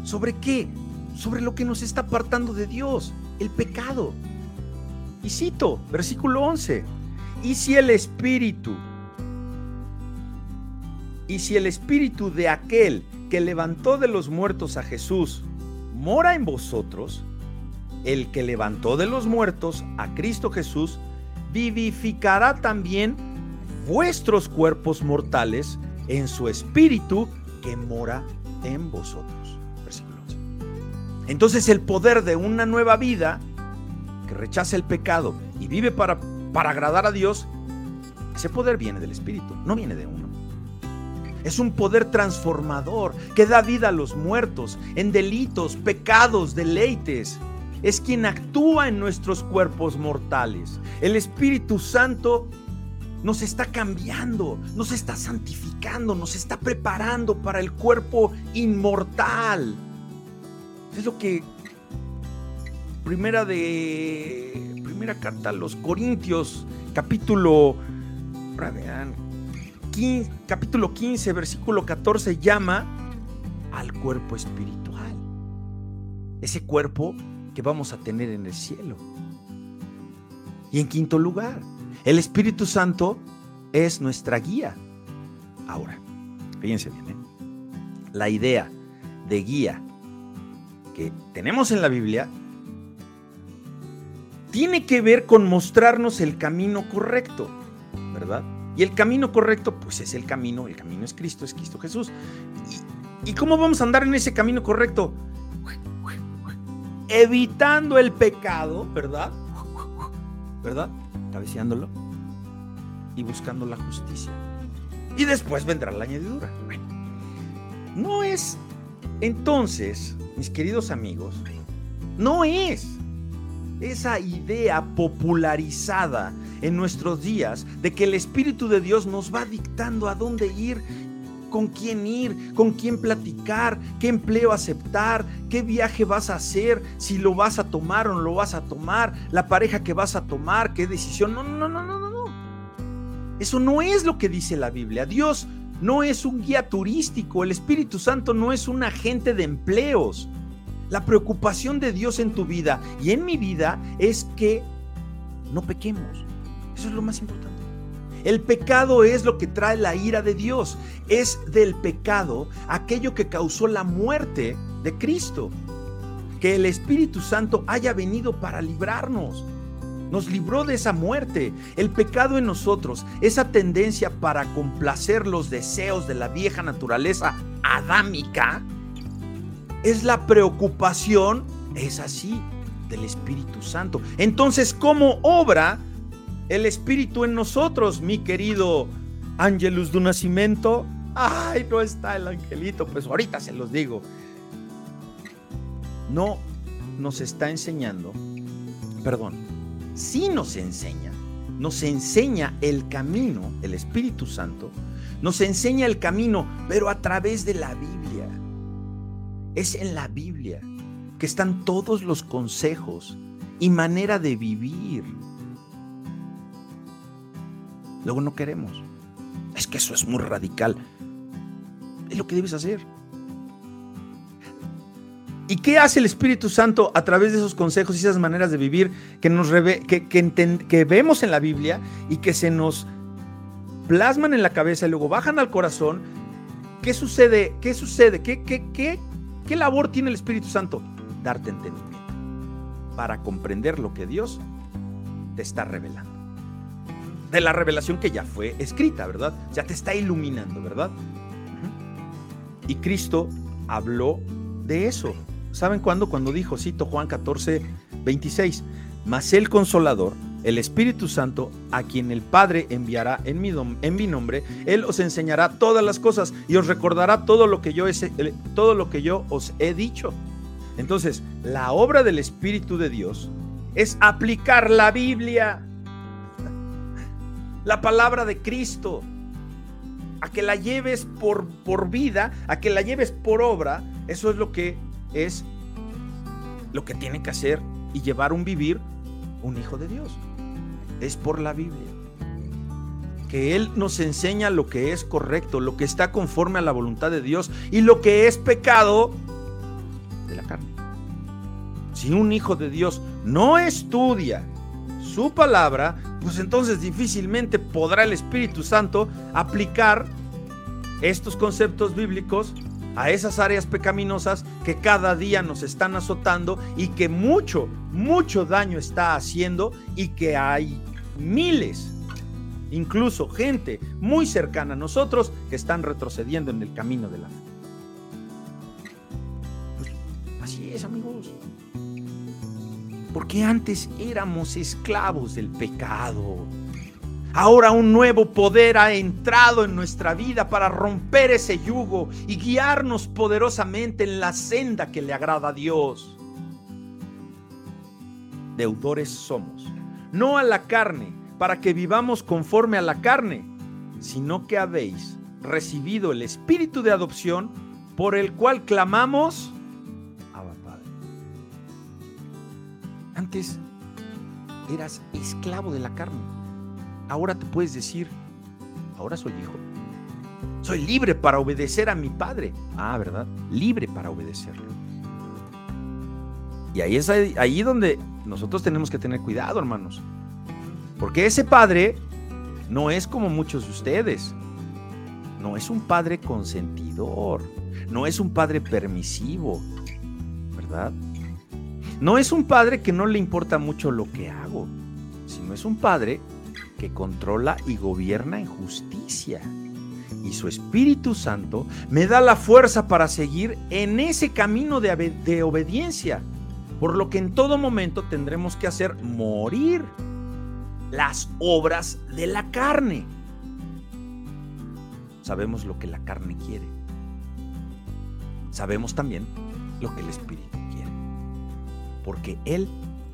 ¿Sobre qué? Sobre lo que nos está apartando de Dios, el pecado. Y cito, versículo 11, y si el Espíritu, y si el Espíritu de aquel que levantó de los muertos a Jesús mora en vosotros, el que levantó de los muertos a Cristo Jesús, vivificará también vuestros cuerpos mortales en su espíritu que mora en vosotros. Versículo 11. Entonces el poder de una nueva vida que rechaza el pecado y vive para, para agradar a Dios, ese poder viene del Espíritu, no viene de uno. Es un poder transformador que da vida a los muertos en delitos, pecados, deleites. Es quien actúa en nuestros cuerpos mortales. El Espíritu Santo nos está cambiando, nos está santificando, nos está preparando para el cuerpo inmortal. Es lo que primera de primera carta los Corintios, capítulo vean, capítulo 15, versículo 14 llama al cuerpo espiritual. Ese cuerpo que vamos a tener en el cielo. Y en quinto lugar, el Espíritu Santo es nuestra guía. Ahora, fíjense bien, ¿eh? la idea de guía que tenemos en la Biblia tiene que ver con mostrarnos el camino correcto, ¿verdad? Y el camino correcto, pues es el camino, el camino es Cristo, es Cristo Jesús. ¿Y, y cómo vamos a andar en ese camino correcto? Evitando el pecado, ¿verdad? ¿Verdad? cabeceándolo y buscando la justicia. Y después vendrá la añadidura. no es, entonces, mis queridos amigos, no es esa idea popularizada en nuestros días de que el Espíritu de Dios nos va dictando a dónde ir con quién ir, con quién platicar, qué empleo aceptar, qué viaje vas a hacer, si lo vas a tomar o no lo vas a tomar, la pareja que vas a tomar, qué decisión. No, no, no, no, no, no. Eso no es lo que dice la Biblia. Dios no es un guía turístico, el Espíritu Santo no es un agente de empleos. La preocupación de Dios en tu vida y en mi vida es que no pequemos. Eso es lo más importante. El pecado es lo que trae la ira de Dios. Es del pecado aquello que causó la muerte de Cristo. Que el Espíritu Santo haya venido para librarnos. Nos libró de esa muerte. El pecado en nosotros, esa tendencia para complacer los deseos de la vieja naturaleza adámica, es la preocupación, es así, del Espíritu Santo. Entonces, ¿cómo obra? El Espíritu en nosotros, mi querido Ángelus de Nacimiento. Ay, no está el angelito, pues ahorita se los digo. No nos está enseñando, perdón, sí nos enseña, nos enseña el camino, el Espíritu Santo, nos enseña el camino, pero a través de la Biblia. Es en la Biblia que están todos los consejos y manera de vivir Luego no queremos. Es que eso es muy radical. Es lo que debes hacer. ¿Y qué hace el Espíritu Santo a través de esos consejos y esas maneras de vivir que, nos que, que, vemos en la Biblia y que se nos plasman en la cabeza y luego bajan al corazón? ¿Qué sucede? ¿Qué sucede? ¿Qué, qué, qué, qué labor tiene el Espíritu Santo? Darte entendimiento para comprender lo que Dios te está revelando de la revelación que ya fue escrita, ¿verdad? Ya te está iluminando, ¿verdad? Y Cristo habló de eso. ¿Saben cuándo? Cuando dijo, cito Juan 14, 26, mas el consolador, el Espíritu Santo, a quien el Padre enviará en mi, nombre, Él os enseñará todas las cosas y os recordará todo lo, que yo todo lo que yo os he dicho. Entonces, la obra del Espíritu de Dios es aplicar la Biblia la palabra de Cristo, a que la lleves por, por vida, a que la lleves por obra, eso es lo que es lo que tiene que hacer y llevar un vivir un hijo de Dios. Es por la Biblia. Que Él nos enseña lo que es correcto, lo que está conforme a la voluntad de Dios y lo que es pecado de la carne. Si un hijo de Dios no estudia su palabra, pues entonces difícilmente podrá el Espíritu Santo aplicar estos conceptos bíblicos a esas áreas pecaminosas que cada día nos están azotando y que mucho, mucho daño está haciendo y que hay miles, incluso gente muy cercana a nosotros que están retrocediendo en el camino de la fe. Pues, así es, amigos porque antes éramos esclavos del pecado. Ahora un nuevo poder ha entrado en nuestra vida para romper ese yugo y guiarnos poderosamente en la senda que le agrada a Dios. Deudores somos, no a la carne, para que vivamos conforme a la carne, sino que habéis recibido el espíritu de adopción por el cual clamamos Antes eras esclavo de la carne. Ahora te puedes decir, ahora soy hijo. Soy libre para obedecer a mi padre. Ah, ¿verdad? Libre para obedecerlo. Y ahí es ahí, donde nosotros tenemos que tener cuidado, hermanos. Porque ese padre no es como muchos de ustedes. No es un padre consentidor. No es un padre permisivo. ¿Verdad? No es un padre que no le importa mucho lo que hago. Sino es un padre que controla y gobierna en justicia. Y su Espíritu Santo me da la fuerza para seguir en ese camino de, obediencia por lo que en todo momento tendremos que hacer morir las obras de la carne. Sabemos lo que la carne quiere. Sabemos también lo que el Espíritu. Porque Él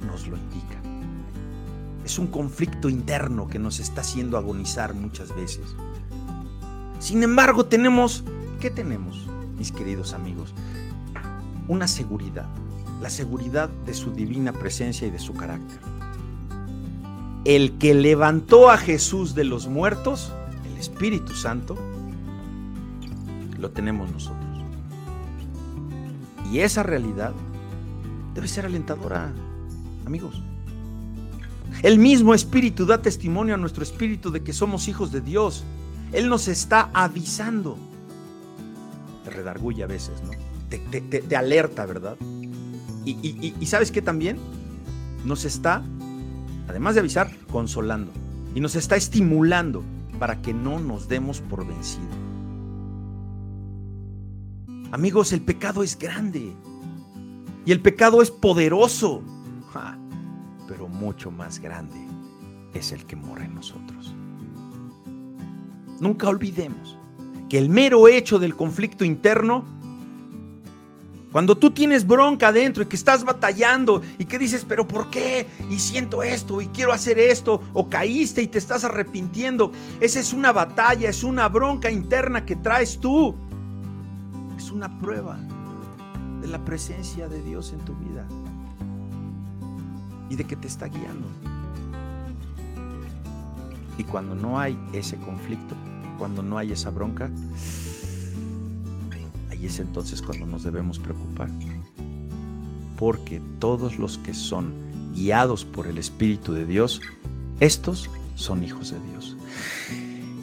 nos lo indica. Es un conflicto interno que nos está haciendo agonizar muchas veces. Sin embargo, tenemos, ¿qué tenemos, mis queridos amigos? Una seguridad la seguridad de su divina presencia y de su carácter. El que levantó a Jesús de los muertos, el Espíritu Santo, lo tenemos nosotros. Y esa realidad debe ser alentadora, amigos. El mismo Espíritu da testimonio a nuestro Espíritu de que somos hijos de Dios. Él nos está avisando. Te redarguye a veces, ¿no? Te, te alerta, ¿verdad? Y, sabes que también nos está, además de avisar, consolando. Y nos está estimulando para que no nos demos por vencido. Amigos, el pecado es grande. Y el pecado es poderoso. pero mucho más grande es el que mora en nosotros. Nunca olvidemos que el mero hecho del conflicto interno cuando tú tienes bronca adentro y que estás batallando y que dices, pero ¿por qué? Y siento esto y quiero hacer esto, o caíste y te estás arrepintiendo. Esa es una batalla, es una bronca interna que traes tú. Es una prueba de la presencia de Dios en tu vida y de que te está guiando. Y cuando no hay ese conflicto, cuando no hay esa bronca, y es entonces cuando nos debemos preocupar. Porque todos los que son guiados por el Espíritu de Dios, estos son hijos de Dios.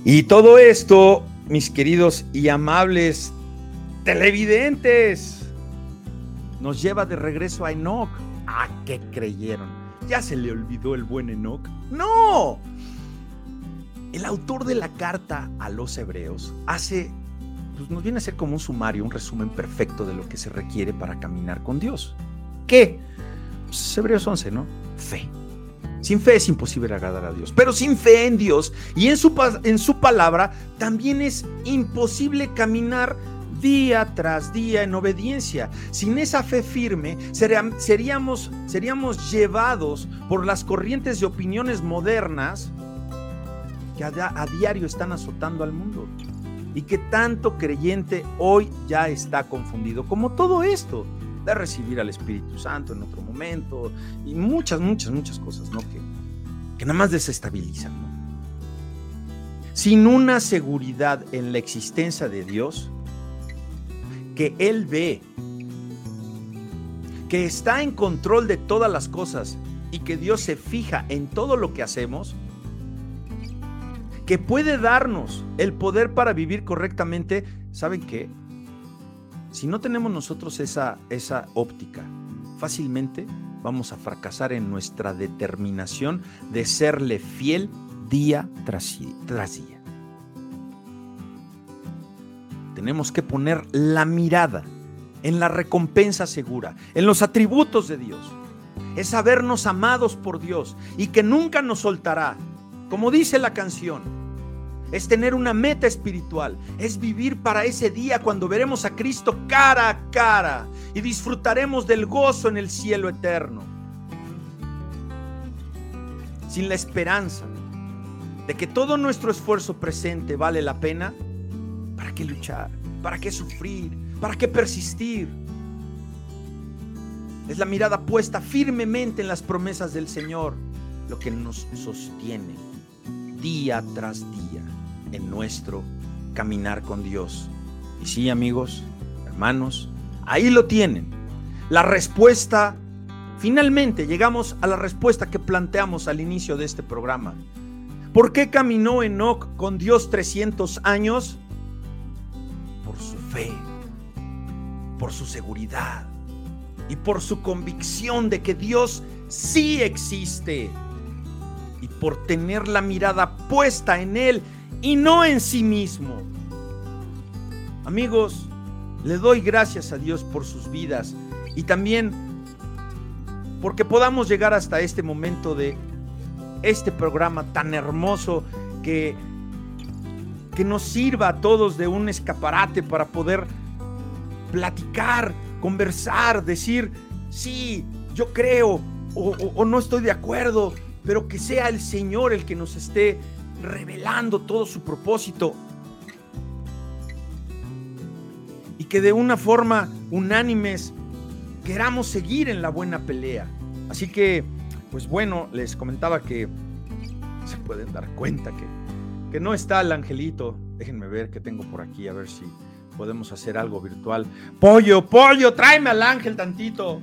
Y todo esto, mis queridos y amables televidentes, nos lleva de regreso a Enoch. ¿A qué creyeron? ¿Ya se le olvidó el buen Enoch? No. El autor de la carta a los hebreos hace pues nos viene a ser como un sumario, un resumen perfecto de lo que se requiere para caminar con Dios. ¿Qué? Pues, Hebreos 11, ¿no? Fe. Sin fe es imposible agradar a Dios, pero sin fe en Dios y en su, en su palabra también es imposible caminar día tras día en obediencia. Sin esa fe firme, seríamos, seríamos llevados por las corrientes de opiniones modernas que a diario están azotando al mundo y que tanto creyente hoy ya está confundido, como todo esto de recibir al Espíritu Santo en otro momento y muchas, muchas, muchas cosas, ¿no? Que, que nada más desestabilizan. Sin una seguridad en la existencia de Dios, que Él ve, que está en control de todas las cosas y que Dios se fija en todo lo que hacemos, que puede darnos el poder para vivir correctamente, ¿saben qué? Si no tenemos nosotros esa, esa óptica, fácilmente vamos a fracasar en nuestra determinación de serle fiel día tras, tras día. Tenemos que poner la mirada en la recompensa segura, en los atributos de Dios. Es sabernos amados por Dios y que nunca nos soltará, como dice la canción, es tener una meta espiritual, es vivir para ese día cuando veremos a Cristo cara a cara y disfrutaremos del gozo en el cielo eterno. Sin la esperanza de que todo nuestro esfuerzo presente vale la pena, ¿para qué luchar? ¿Para qué sufrir? ¿Para qué persistir? Es la mirada puesta firmemente en las promesas del Señor lo que nos sostiene día tras día en nuestro caminar con Dios. Y sí, amigos, hermanos, ahí lo tienen. La respuesta, finalmente llegamos a la respuesta que planteamos al inicio de este programa. ¿Por qué caminó Enoch con Dios 300 años? Por su seguridad y por su convicción de que Dios sí existe y por tener la mirada puesta en Él y no en sí mismo. Amigos, le doy gracias a Dios por sus vidas y también porque podamos llegar hasta este momento de este programa tan hermoso que, que nos sirva a todos de un escaparate para poder platicar, conversar, decir, sí, yo creo o, o no estoy de acuerdo, pero que sea el Señor el que nos esté revelando todo su propósito. Y que de una forma unánimes queramos seguir en la buena pelea. Así que pues bueno, les comentaba que se pueden dar cuenta que, que no está el angelito. Déjenme ver qué tengo por aquí, a ver si podemos hacer algo virtual. Pollo, pollo, tráeme al ángel tantito.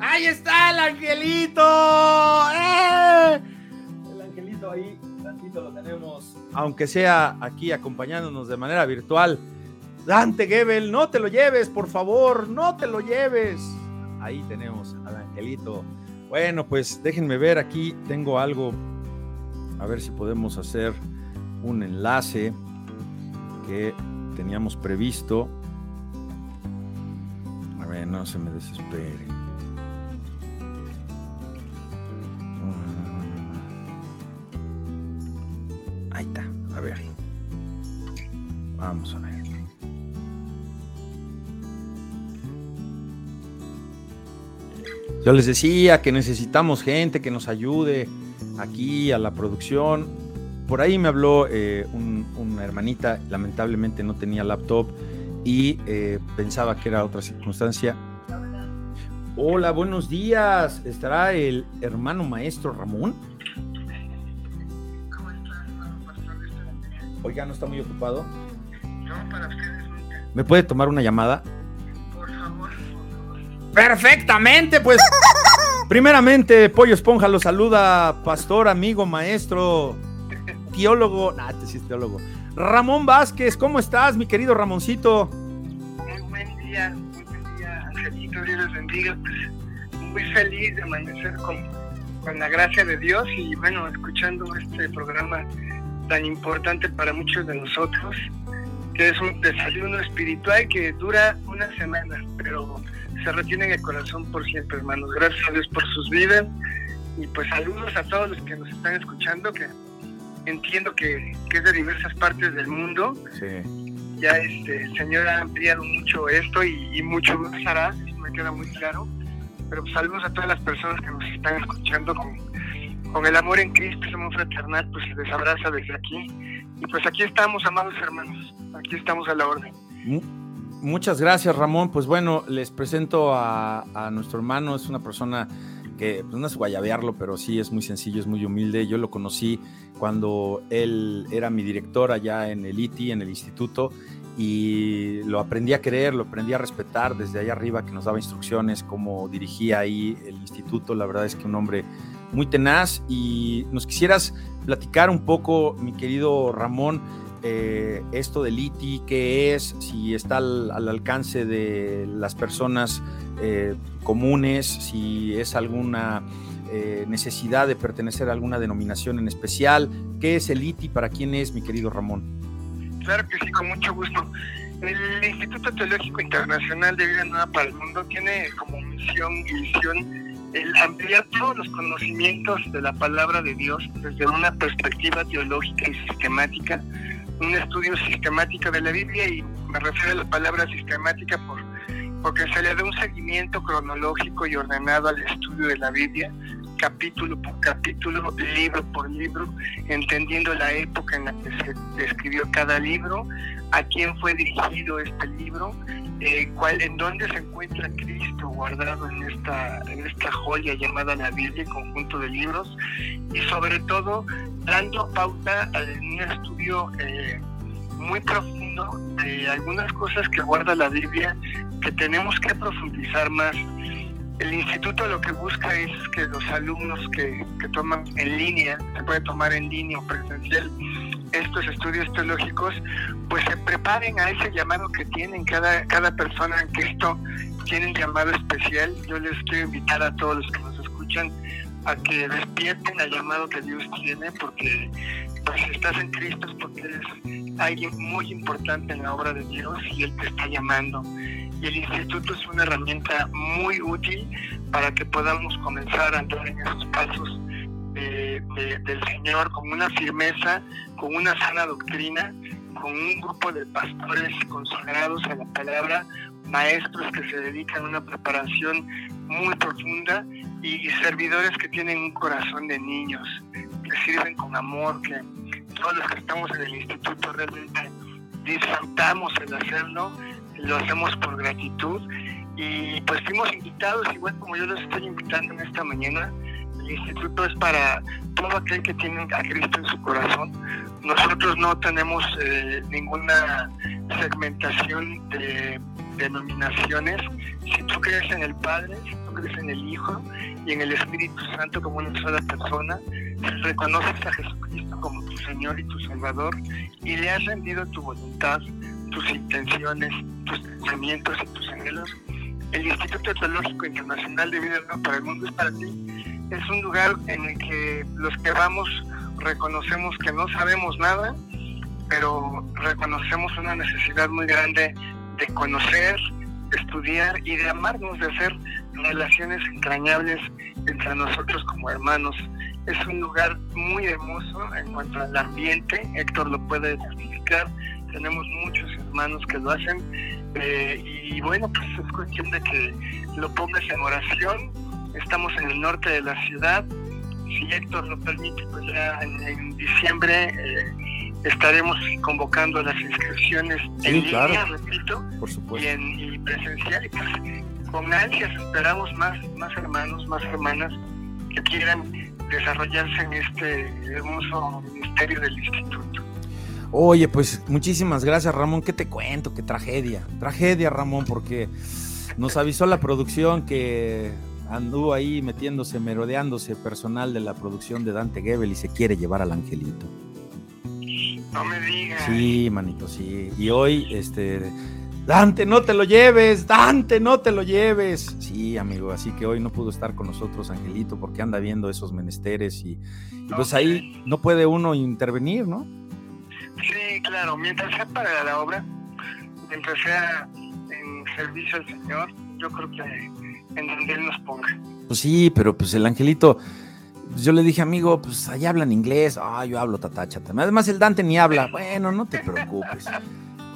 Ahí está el angelito. ¡Eh! El angelito ahí, tantito lo tenemos. Aunque sea aquí acompañándonos de manera virtual. Dante Gebel, no te lo lleves, por favor, no te lo lleves. Ahí tenemos al angelito. Bueno, pues déjenme ver aquí, tengo algo, a ver si podemos hacer un enlace que teníamos previsto. A ver, no se me desespere. Ahí está, a ver. Vamos a ver. Yo les decía que necesitamos gente que nos ayude aquí a la producción. Por ahí me habló eh, una hermanita, lamentablemente no tenía laptop y eh, pensaba que era otra circunstancia. Hola, buenos días. ¿Estará el hermano maestro Ramón? Oiga, ¿no está muy ocupado? No, para ustedes ¿Me puede tomar una llamada? Perfectamente, pues. Primeramente, Pollo Esponja lo saluda, pastor, amigo, maestro, teólogo. Ah, este sí es teólogo. Ramón Vázquez, ¿cómo estás, mi querido Ramoncito? Muy buen día, muy buen día, Angelito, Dios les bendiga. Muy feliz de amanecer con, con la gracia de Dios y bueno, escuchando este programa tan importante para muchos de nosotros, que es un desayuno espiritual que dura una semana, pero se retiene en el corazón por siempre, hermanos. Gracias a Dios por sus vidas. Y pues saludos a todos los que nos están escuchando, que entiendo que, es de diversas partes del mundo. Sí. Ya este, el Señor ha ampliado mucho esto y, mucho más hará, eso me queda muy claro. Pero pues, saludos a todas las personas que nos están escuchando con, con el amor en Cristo, ese amor fraternal, pues se les abraza desde aquí. Y pues aquí estamos, amados hermanos, aquí estamos a la orden. Muchas gracias, Ramón. Pues bueno, les presento a, nuestro hermano. Es una persona que pues no es guayabearlo, pero sí es muy sencillo, es muy humilde. Yo lo conocí cuando él era mi director allá en el ITI, en el instituto, y lo aprendí a querer, lo aprendí a respetar desde allá arriba, que nos daba instrucciones, cómo dirigía ahí el instituto. La verdad es que un hombre muy tenaz. Y nos quisieras platicar un poco, mi querido Ramón, eh, esto del ITI, qué es, si está al, alcance de las personas eh, comunes, si es alguna eh, necesidad de pertenecer a alguna denominación en especial. ¿Qué es el ITI? ¿Para quién es, mi querido Ramón? Claro que sí, con mucho gusto. El Instituto Teológico Internacional de Vida Nueva para el Mundo tiene como misión y visión el ampliar todos los conocimientos de la palabra de Dios desde una perspectiva teológica y sistemática un estudio sistemático de la Biblia y me refiero a la palabra sistemática por, porque se le da un seguimiento cronológico y ordenado al estudio de la Biblia capítulo por capítulo, libro por libro, entendiendo la época en la que se escribió cada libro, a quién fue dirigido este libro, eh, en dónde se encuentra Cristo guardado en esta, en esta joya llamada la Biblia, conjunto de libros, y sobre todo dando pauta a un estudio eh, muy profundo de algunas cosas que guarda la Biblia que tenemos que profundizar más. El instituto lo que busca es que los alumnos que, que toman en línea, se puede tomar en línea o presencial, estos estudios teológicos, pues se preparen a ese llamado que tienen cada, cada persona en esto tiene un llamado especial. Yo les quiero invitar a todos los que nos escuchan a que despierten al llamado que Dios tiene, porque pues estás en Cristo es porque eres alguien muy importante en la obra de Dios y Él te está llamando. Y el instituto es una herramienta muy útil para que podamos comenzar a andar en esos pasos del Señor con una firmeza, con una sana doctrina, con un grupo de pastores consagrados a la palabra, maestros que se dedican a una preparación muy profunda y servidores que tienen un corazón de niños, que sirven con amor, que todos los que estamos en el instituto realmente disfrutamos el hacerlo, lo hacemos por gratitud y pues fuimos invitados, igual como yo los estoy invitando en esta mañana, el instituto es para todo aquel que tiene a Cristo en su corazón. Nosotros no tenemos eh, ninguna segmentación de denominaciones. Si tú crees en el Padre, si tú crees en el Hijo y en el Espíritu Santo como una sola persona, reconoces a Jesucristo como tu Señor y tu Salvador y le has rendido tu voluntad, tus intenciones, tus pensamientos y tus anhelos, el Instituto Teológico Internacional de Vida para el Mundo es para ti es un lugar en el que los que vamos reconocemos que no sabemos nada, pero reconocemos una necesidad muy grande de conocer, estudiar y de amarnos, de hacer relaciones entrañables entre nosotros como hermanos. Es un lugar muy hermoso en cuanto al ambiente, Héctor lo puede certificar, tenemos muchos hermanos que lo hacen eh, y bueno, pues es cuestión de que lo pongas en oración Estamos en el norte de la ciudad. Si Héctor lo permite, pues ya en, diciembre eh, estaremos convocando las inscripciones en línea, repito, Y, en, presencial. Y pues con ansias esperamos más, más hermanos, más hermanas que quieran desarrollarse en este hermoso ministerio del instituto. Oye, pues muchísimas gracias Ramón. ¿Qué te cuento? Qué tragedia. Tragedia Ramón, porque nos avisó la producción que anduvo ahí metiéndose, merodeándose personal de la producción de Dante Gebel y se quiere llevar al angelito. No me digas. Sí, manito, sí. Y hoy, este, Dante, no te lo lleves, Dante, no te lo lleves. Sí, amigo, así que hoy no pudo estar con nosotros Angelito porque anda viendo esos menesteres y, pues ahí no puede uno intervenir, ¿no? Sí, claro, mientras sea para la obra, mientras sea en servicio al Señor, yo creo que en donde Él nos ponga. Pues sí, pero pues el angelito, pues yo le dije, amigo, pues allá hablan inglés. Ah, yo hablo tatacha Además, el Dante ni habla. Bueno, no te preocupes.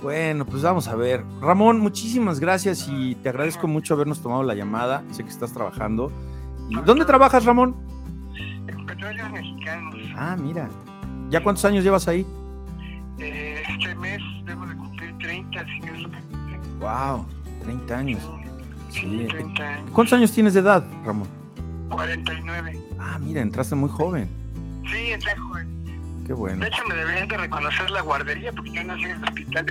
Bueno, pues vamos a ver. Ramón, muchísimas gracias y te agradezco mucho habernos tomado la llamada. Sé que estás trabajando. ¿Y dónde trabajas, Ramón? En Petróleos Mexicanos. Ah, mira. ¿Ya cuántos años llevas ahí? Eh, este mes debo de cumplir 30, así que es lo que... Wow, 30 años. ¿Cuántos años tienes de edad, Ramón? 49. Ah, mira, entraste muy joven. Sí, entré joven. Qué bueno. De hecho, me deberían de reconocer la guardería porque yo nací en el hospital.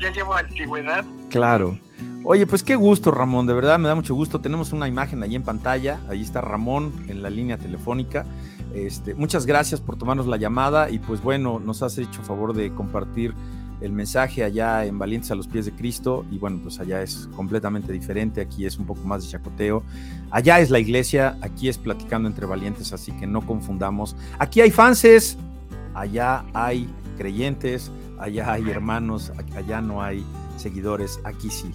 ya llevo antigüedad. Claro. Oye, pues qué gusto, Ramón, de verdad me da mucho gusto. Tenemos una imagen ahí en pantalla, ahí está Ramón en la línea telefónica. Este, muchas gracias por tomarnos la llamada y pues bueno, nos has hecho favor de compartir el mensaje allá en Valientes a los pies de Cristo y bueno, pues allá es completamente diferente, aquí es un poco más de chacoteo, allá es la iglesia, aquí es platicando entre valientes, así que no confundamos, aquí hay fanses, allá hay creyentes, allá hay hermanos, allá no hay seguidores, aquí sí.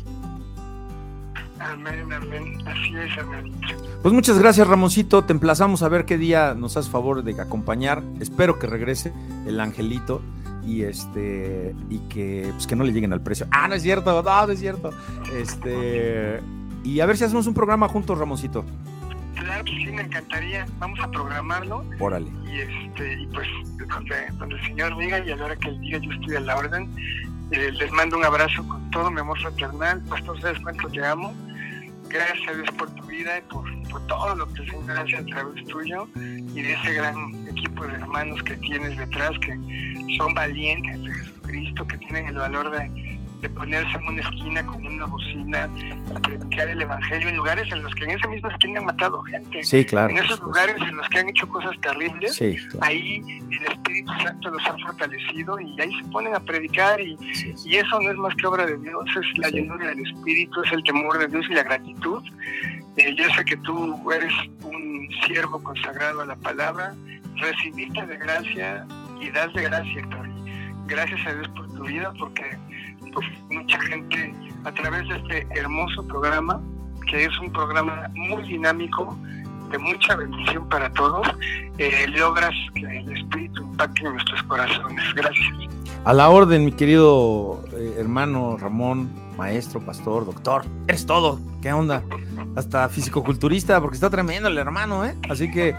Amén, amén. Así es, amén. Pues muchas gracias, Ramoncito. Te emplazamos a ver qué día nos haces favor de acompañar. Espero que regrese el angelito y este y que pues que no le lleguen al precio. Ah, no es cierto, no, no es cierto. Este y a ver si hacemos un programa juntos, Ramoncito. Claro que sí, me encantaría. Vamos a programarlo. Órale. Y, este, y pues donde, donde el Señor diga y a la hora que Él diga yo estoy a la orden. Eh, les mando un abrazo con todo mi amor fraternal. Pastor, ¿sabes cuánto te amo? Gracias a Dios por tu vida y por, por todo lo que el Señor hace a través tuyo y de ese gran equipo de hermanos que tienes detrás que son valientes de Jesucristo, que tienen el valor de, de ponerse en una esquina con una bocina, a predicar el Evangelio en lugares en los que en esa misma esquina han matado gente. Sí, claro. En esos lugares en los que han hecho cosas terribles, Sí, claro. ahí el Espíritu Santo los ha fortalecido y ahí se ponen a predicar y, Sí, y eso no es más que obra de Dios, es la llenura del Espíritu, es el temor de Dios y la gratitud. Eh, yo sé que tú eres un siervo consagrado a la palabra, recibiste de gracia y das de gracia, Gracias a Dios por tu vida, porque mucha gente a través de este hermoso programa, que es un programa muy dinámico, de mucha bendición para todos, eh, logras que el Espíritu impacte en nuestros corazones. Gracias. A la orden, mi querido eh, hermano Ramón, maestro, pastor, doctor. Eres todo. ¿Qué onda? Hasta fisicoculturista, porque está tremendo el hermano, ¿eh? Así que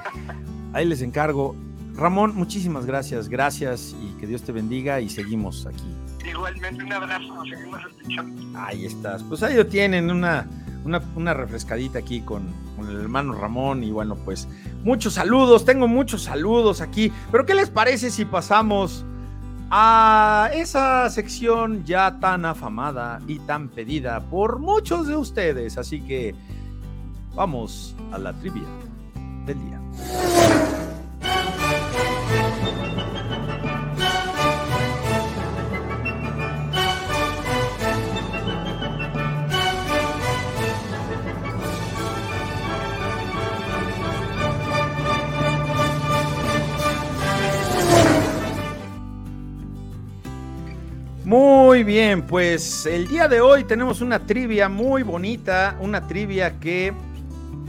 ahí les encargo. Ramón, muchísimas gracias. Gracias y que Dios te bendiga y seguimos aquí. Igualmente, un abrazo, nos seguimos escuchando. Ahí estás. Pues ahí lo tienen, una, una, refrescadita aquí con, con el hermano Ramón. Y bueno, pues muchos saludos, tengo muchos saludos aquí. Pero ¿qué les parece si pasamos a esa sección ya tan afamada y tan pedida por muchos de ustedes? Así que vamos a la trivia del día. Muy bien, pues el día de hoy tenemos una trivia muy bonita, una trivia que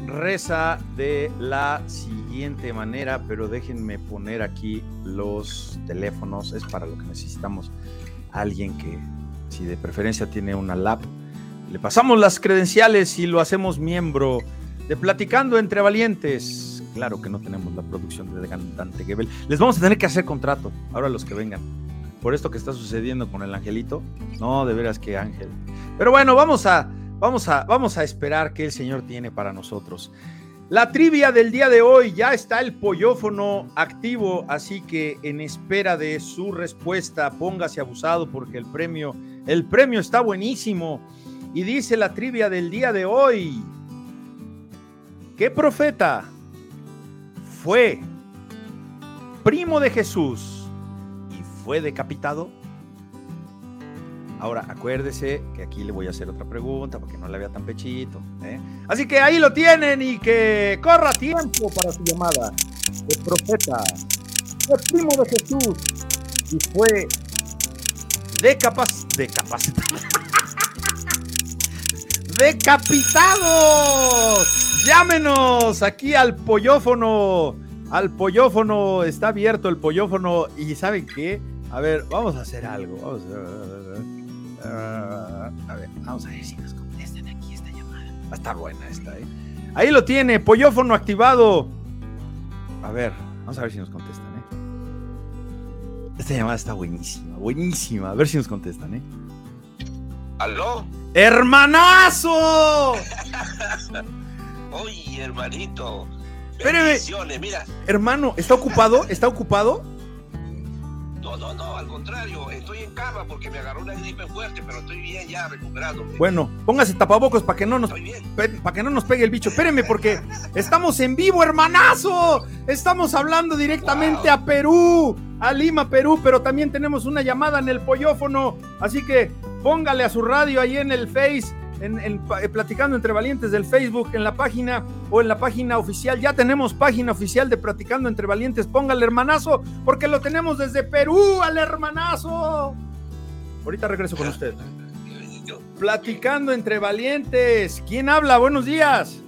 reza de la siguiente manera, pero déjenme poner aquí los teléfonos, es para lo que necesitamos alguien que, si de preferencia tiene una lap, le pasamos las credenciales y lo hacemos miembro de Platicando entre Valientes. Claro que no tenemos la producción de Dante Gebel. Les vamos a tener que hacer contrato, ahora los que vengan por esto que está sucediendo con el angelito. No, de veras que ángel. Pero bueno, vamos a, vamos a, vamos a esperar qué el Señor tiene para nosotros. La trivia del día de hoy ya está el pollofono activo, así que en espera de su respuesta, póngase abusado porque el premio, el premio está buenísimo. Y dice la trivia del día de hoy: ¿Qué profeta fue primo de Jesús? Fue decapitado? Ahora, acuérdese que aquí le voy a hacer otra pregunta porque no la vea tan pechito. ¿eh? Así que ahí lo tienen y que corra tiempo para su llamada. El profeta fue primo de Jesús y fue decapac decapacitado. (laughs) ¡Decapitado! Llámenos aquí al pollófono. Al pollófono. Está abierto el pollófono. ¿Y saben qué? A ver, vamos a hacer algo. Vamos a, a, a ver, vamos a ver si nos contestan aquí esta llamada. Va a estar buena esta, ¿eh? Ahí lo tiene, pollófono activado. A ver, vamos a ver si nos contestan, ¿eh? Esta llamada está buenísima, buenísima. A ver si nos contestan, ¿eh? ¿Aló? ¡Hermanazo! (laughs) Oye, hermanito. Bendiciones, Mira, Hermano, ¿está ocupado? ¿Está ocupado? No, no, no, al contrario, estoy en cama porque me agarró una gripe fuerte, pero estoy bien ya, recuperado. Bueno, póngase tapabocos para que no nos para que no nos pegue el bicho. Espérenme, porque estamos en vivo, hermanazo. Estamos hablando directamente Wow. a Perú, a Lima, Perú, pero también tenemos una llamada en el pollófono. Así que póngale a su radio ahí en el Face, en, en pa- eh, Platicando entre Valientes del Facebook, en la página o en la página oficial. Ya tenemos página oficial de Platicando entre Valientes. Póngale hermanazo, porque lo tenemos desde Perú al hermanazo. Ahorita regreso con usted. Platicando entre valientes. ¿Quién habla? Buenos días.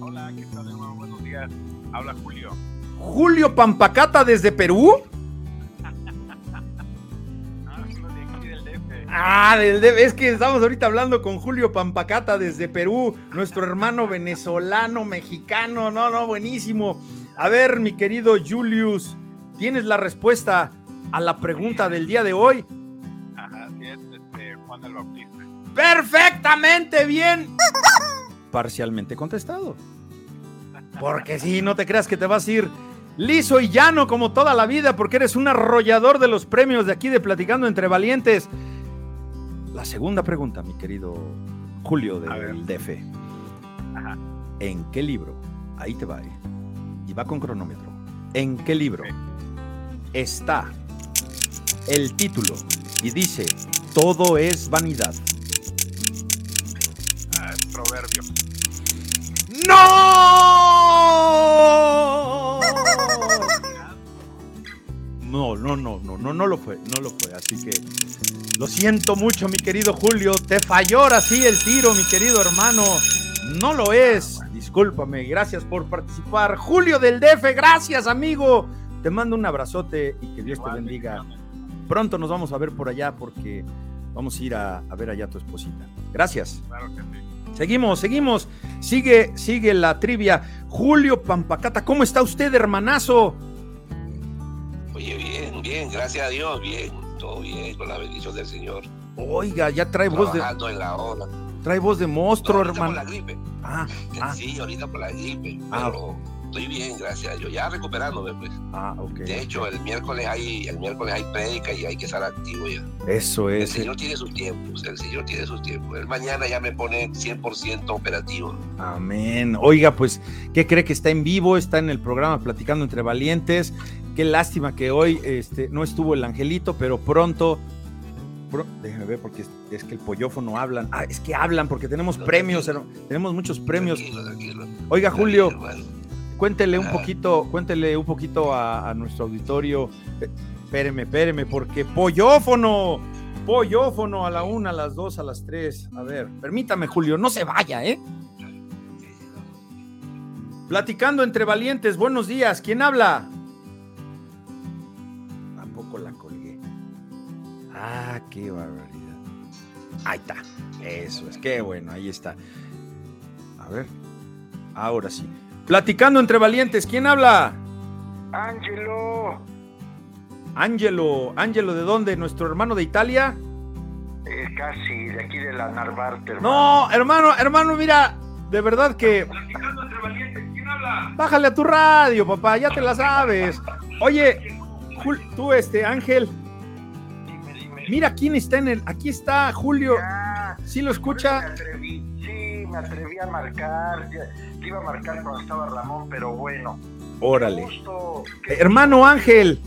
Hola, ¿qué tal, hermano? Buenos días. Habla Julio. Julio Pampacata desde Perú. Ah, del. Es que estamos ahorita hablando con Julio Pampacata desde Perú, nuestro hermano venezolano, mexicano. No, no, buenísimo. A ver, mi querido Julius, ¿tienes la respuesta a la pregunta del día de hoy? Ajá, sí es este, Juan el Bautista. Perfectamente bien. Parcialmente contestado. Porque si no te creas que te vas a ir liso y llano como toda la vida, porque eres un arrollador de los premios de aquí de Platicando entre Valientes. La segunda pregunta, mi querido Julio del DF. Ajá. ¿En qué libro? Ahí te va. eh. Y va con cronómetro. ¿En qué libro está el título y dice, todo es vanidad? Ah, es proverbio. ¡No! No, no, no, no, no, no lo fue, no lo fue. Así que lo siento mucho, mi querido Julio. Te falló ahora sí el tiro, mi querido hermano. No lo es. Discúlpame, gracias por participar. Julio del DF, gracias, amigo. Te mando un abrazote y que Dios te bendiga. Pronto nos vamos a ver por allá porque vamos a ir a, a ver allá a tu esposita. Gracias. Claro que sí. Seguimos, seguimos. Sigue, sigue la trivia. Julio Pampacata, ¿cómo está usted, hermanazo? Oye, bien, bien, gracias a Dios, bien, todo bien, con la bendición del Señor. Oiga, ya trae voz de, en la hora. trae voz de monstruo, por hermano. la gripe. Ah, ah, (laughs) Sí, ahorita por la gripe, Ah. pero estoy bien, gracias a Dios. Ya recuperándome, pues. ah, ok. De hecho, el miércoles hay, el miércoles hay prédica y hay que estar activo ya. Eso El es. Señor tiene sus tiempos, el Señor tiene sus tiempos. El mañana ya me pone 100% operativo. Amén. Oiga, pues, ¿qué cree que está en vivo? Está en el programa Platicando entre Valientes. Qué lástima que hoy este, no estuvo el angelito, pero pronto. pro- déjeme ver porque es, es que el pollófono hablan. Ah, es que hablan porque tenemos No, premios, tenemos muchos premios. Tranquilo, tranquilo. Oiga, Julio, cuéntele un Ah. poquito, cuéntele un poquito a, a nuestro auditorio. Eh, Espéreme, espéreme, porque pollófono, pollófono a la una, a las dos, a las tres. A ver, permítame, Julio, no se vaya, ¿eh? Platicando entre valientes, buenos días. ¿Quién habla? Ah, qué barbaridad. Ahí está. Eso es, qué bueno, ahí está. A ver, ahora sí. Platicando entre valientes, ¿quién habla? Ángelo, Ángelo, Ángelo, ¿de dónde? ¿Nuestro hermano de Italia? eh, casi de aquí de la Narvarte. No, hermano, hermano, mira, de verdad que Platicando entre valientes, ¿quién habla? bájale a tu radio, papá, ya te la sabes. Oye, tú, este, Ángel. Mira quién está en el, aquí está Julio, ¿sí lo escucha? Me atreví, sí, me atreví a marcar. Te iba a marcar cuando estaba Ramón, pero bueno. Órale. Justo, Hermano Ángel,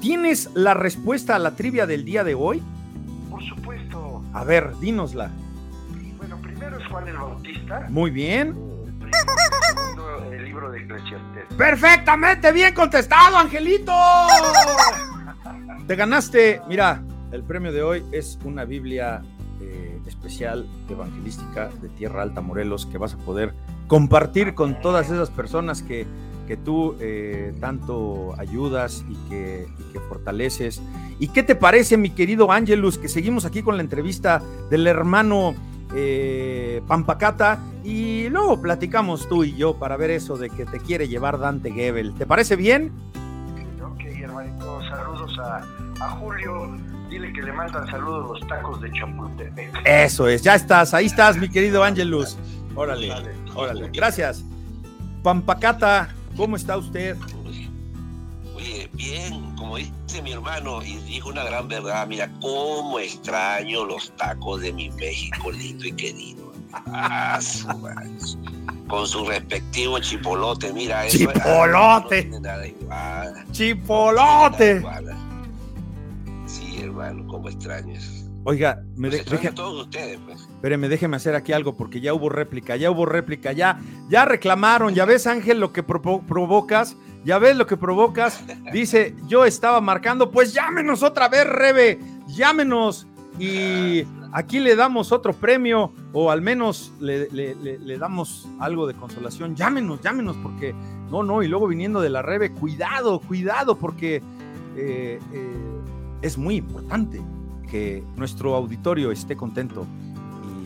¿tienes la respuesta a la trivia del día de hoy? Por supuesto. A ver, dínosla. Bueno, primero es Juan el Bautista. Muy bien. Segundo, el libro de Eclesiastés. Perfectamente bien contestado, Angelito. (laughs) Te ganaste, mira, el premio de hoy es una Biblia eh, especial evangelística de Tierra Alta Morelos que vas a poder compartir con todas esas personas que, que tú eh, tanto ayudas y que, que fortaleces. ¿Y qué te parece, mi querido Ángelus, que seguimos aquí con la entrevista del hermano eh, Pampacata y luego platicamos tú y yo para ver eso de que te quiere llevar Dante Gebel. ¿Te parece bien? Ok, hermanito, saludos a Julio. Dile que le mandan saludos los tacos de Chapultepec. Eso es, ya estás, ahí estás, mi querido Ángelus. Órale, órale, gracias. Pampacata, ¿cómo está usted? Oye, bien, como dice mi hermano, y dijo una gran verdad, mira, cómo extraño los tacos de mi México lindo y querido. Ah, su. Con su respectivo chipolote, mira eso. Chipolote. No tiene nada igual. no tiene Chipolote. nada igual. Hermano, cómo extrañas. Oiga, me Pues de- extraño deje- a todos ustedes, pues. espéreme, déjeme hacer aquí algo porque ya hubo réplica, ya hubo réplica, ya, ya reclamaron, ya ves Ángel lo que provocas, ya ves lo que provocas. (laughs) Dice, yo estaba marcando, pues llámenos otra vez, Rebe, llámenos y aquí le damos otro premio o al menos le, le- le- le damos algo de consolación. Llámenos, llámenos porque no, no, y luego viniendo de la Rebe, cuidado, cuidado porque eh, eh, es muy importante. que nuestro auditorio esté contento.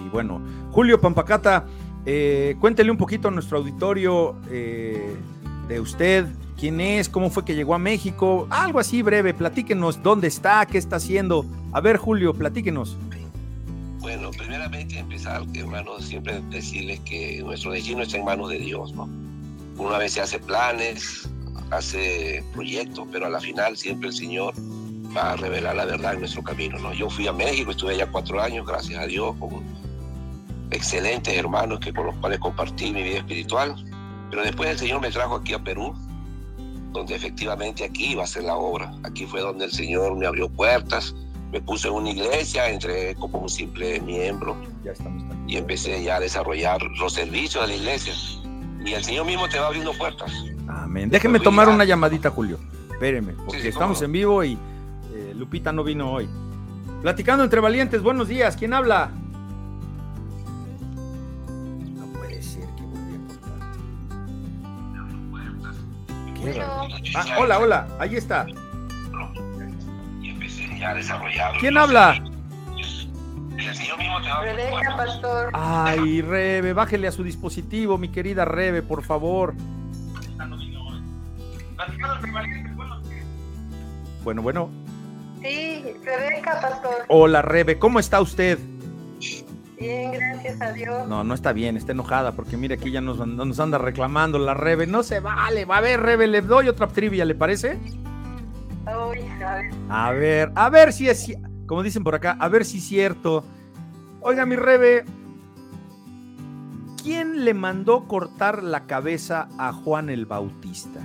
Y bueno, Julio Pampacata, eh, cuéntele un poquito a nuestro auditorio eh, de usted, quién es, cómo fue que llegó a México, algo así breve, platíquenos dónde está, qué está haciendo. A ver, Julio, platíquenos. Bueno, primeramente empezar, hermanos, siempre decirles que nuestro destino está en manos de Dios, ¿no? Una vez se hace planes, hace proyectos, pero a la final siempre el Señor a revelar la verdad en nuestro camino, ¿no? Yo fui a México, estuve allá cuatro años, gracias a Dios, con excelentes hermanos que con los cuales compartí mi vida espiritual, pero después el Señor me trajo aquí a Perú, donde efectivamente aquí iba a ser la obra. Aquí fue donde el Señor me abrió puertas, me puso en una iglesia, entré como un simple miembro y empecé ya a desarrollar los servicios de la iglesia. Y el Señor mismo te va abriendo puertas. Amén. Déjeme tomar una llamadita, Julio. Espéreme, porque estamos en vivo y Lupita no vino hoy. Platicando entre valientes, buenos días. ¿Quién habla? No puede ser que volví a Ah, hola, hola, ahí está. ¿Quién habla? Rebeca, pastor. Ay, Rebe, bájele a su dispositivo, mi querida Rebe, por favor. Bueno, bueno. Sí, Rebeca, pastor. Hola, Rebe, ¿cómo está usted? Bien, gracias a Dios. No, no está bien, está enojada porque mire aquí ya nos, nos anda reclamando la Rebe. No se vale, va a ver, Rebe, le doy otra trivia, ¿le parece? a ver. A ver, si es, como dicen por acá, a ver si es cierto. Oiga, mi Rebe, ¿quién le mandó cortar la cabeza a Juan el Bautista?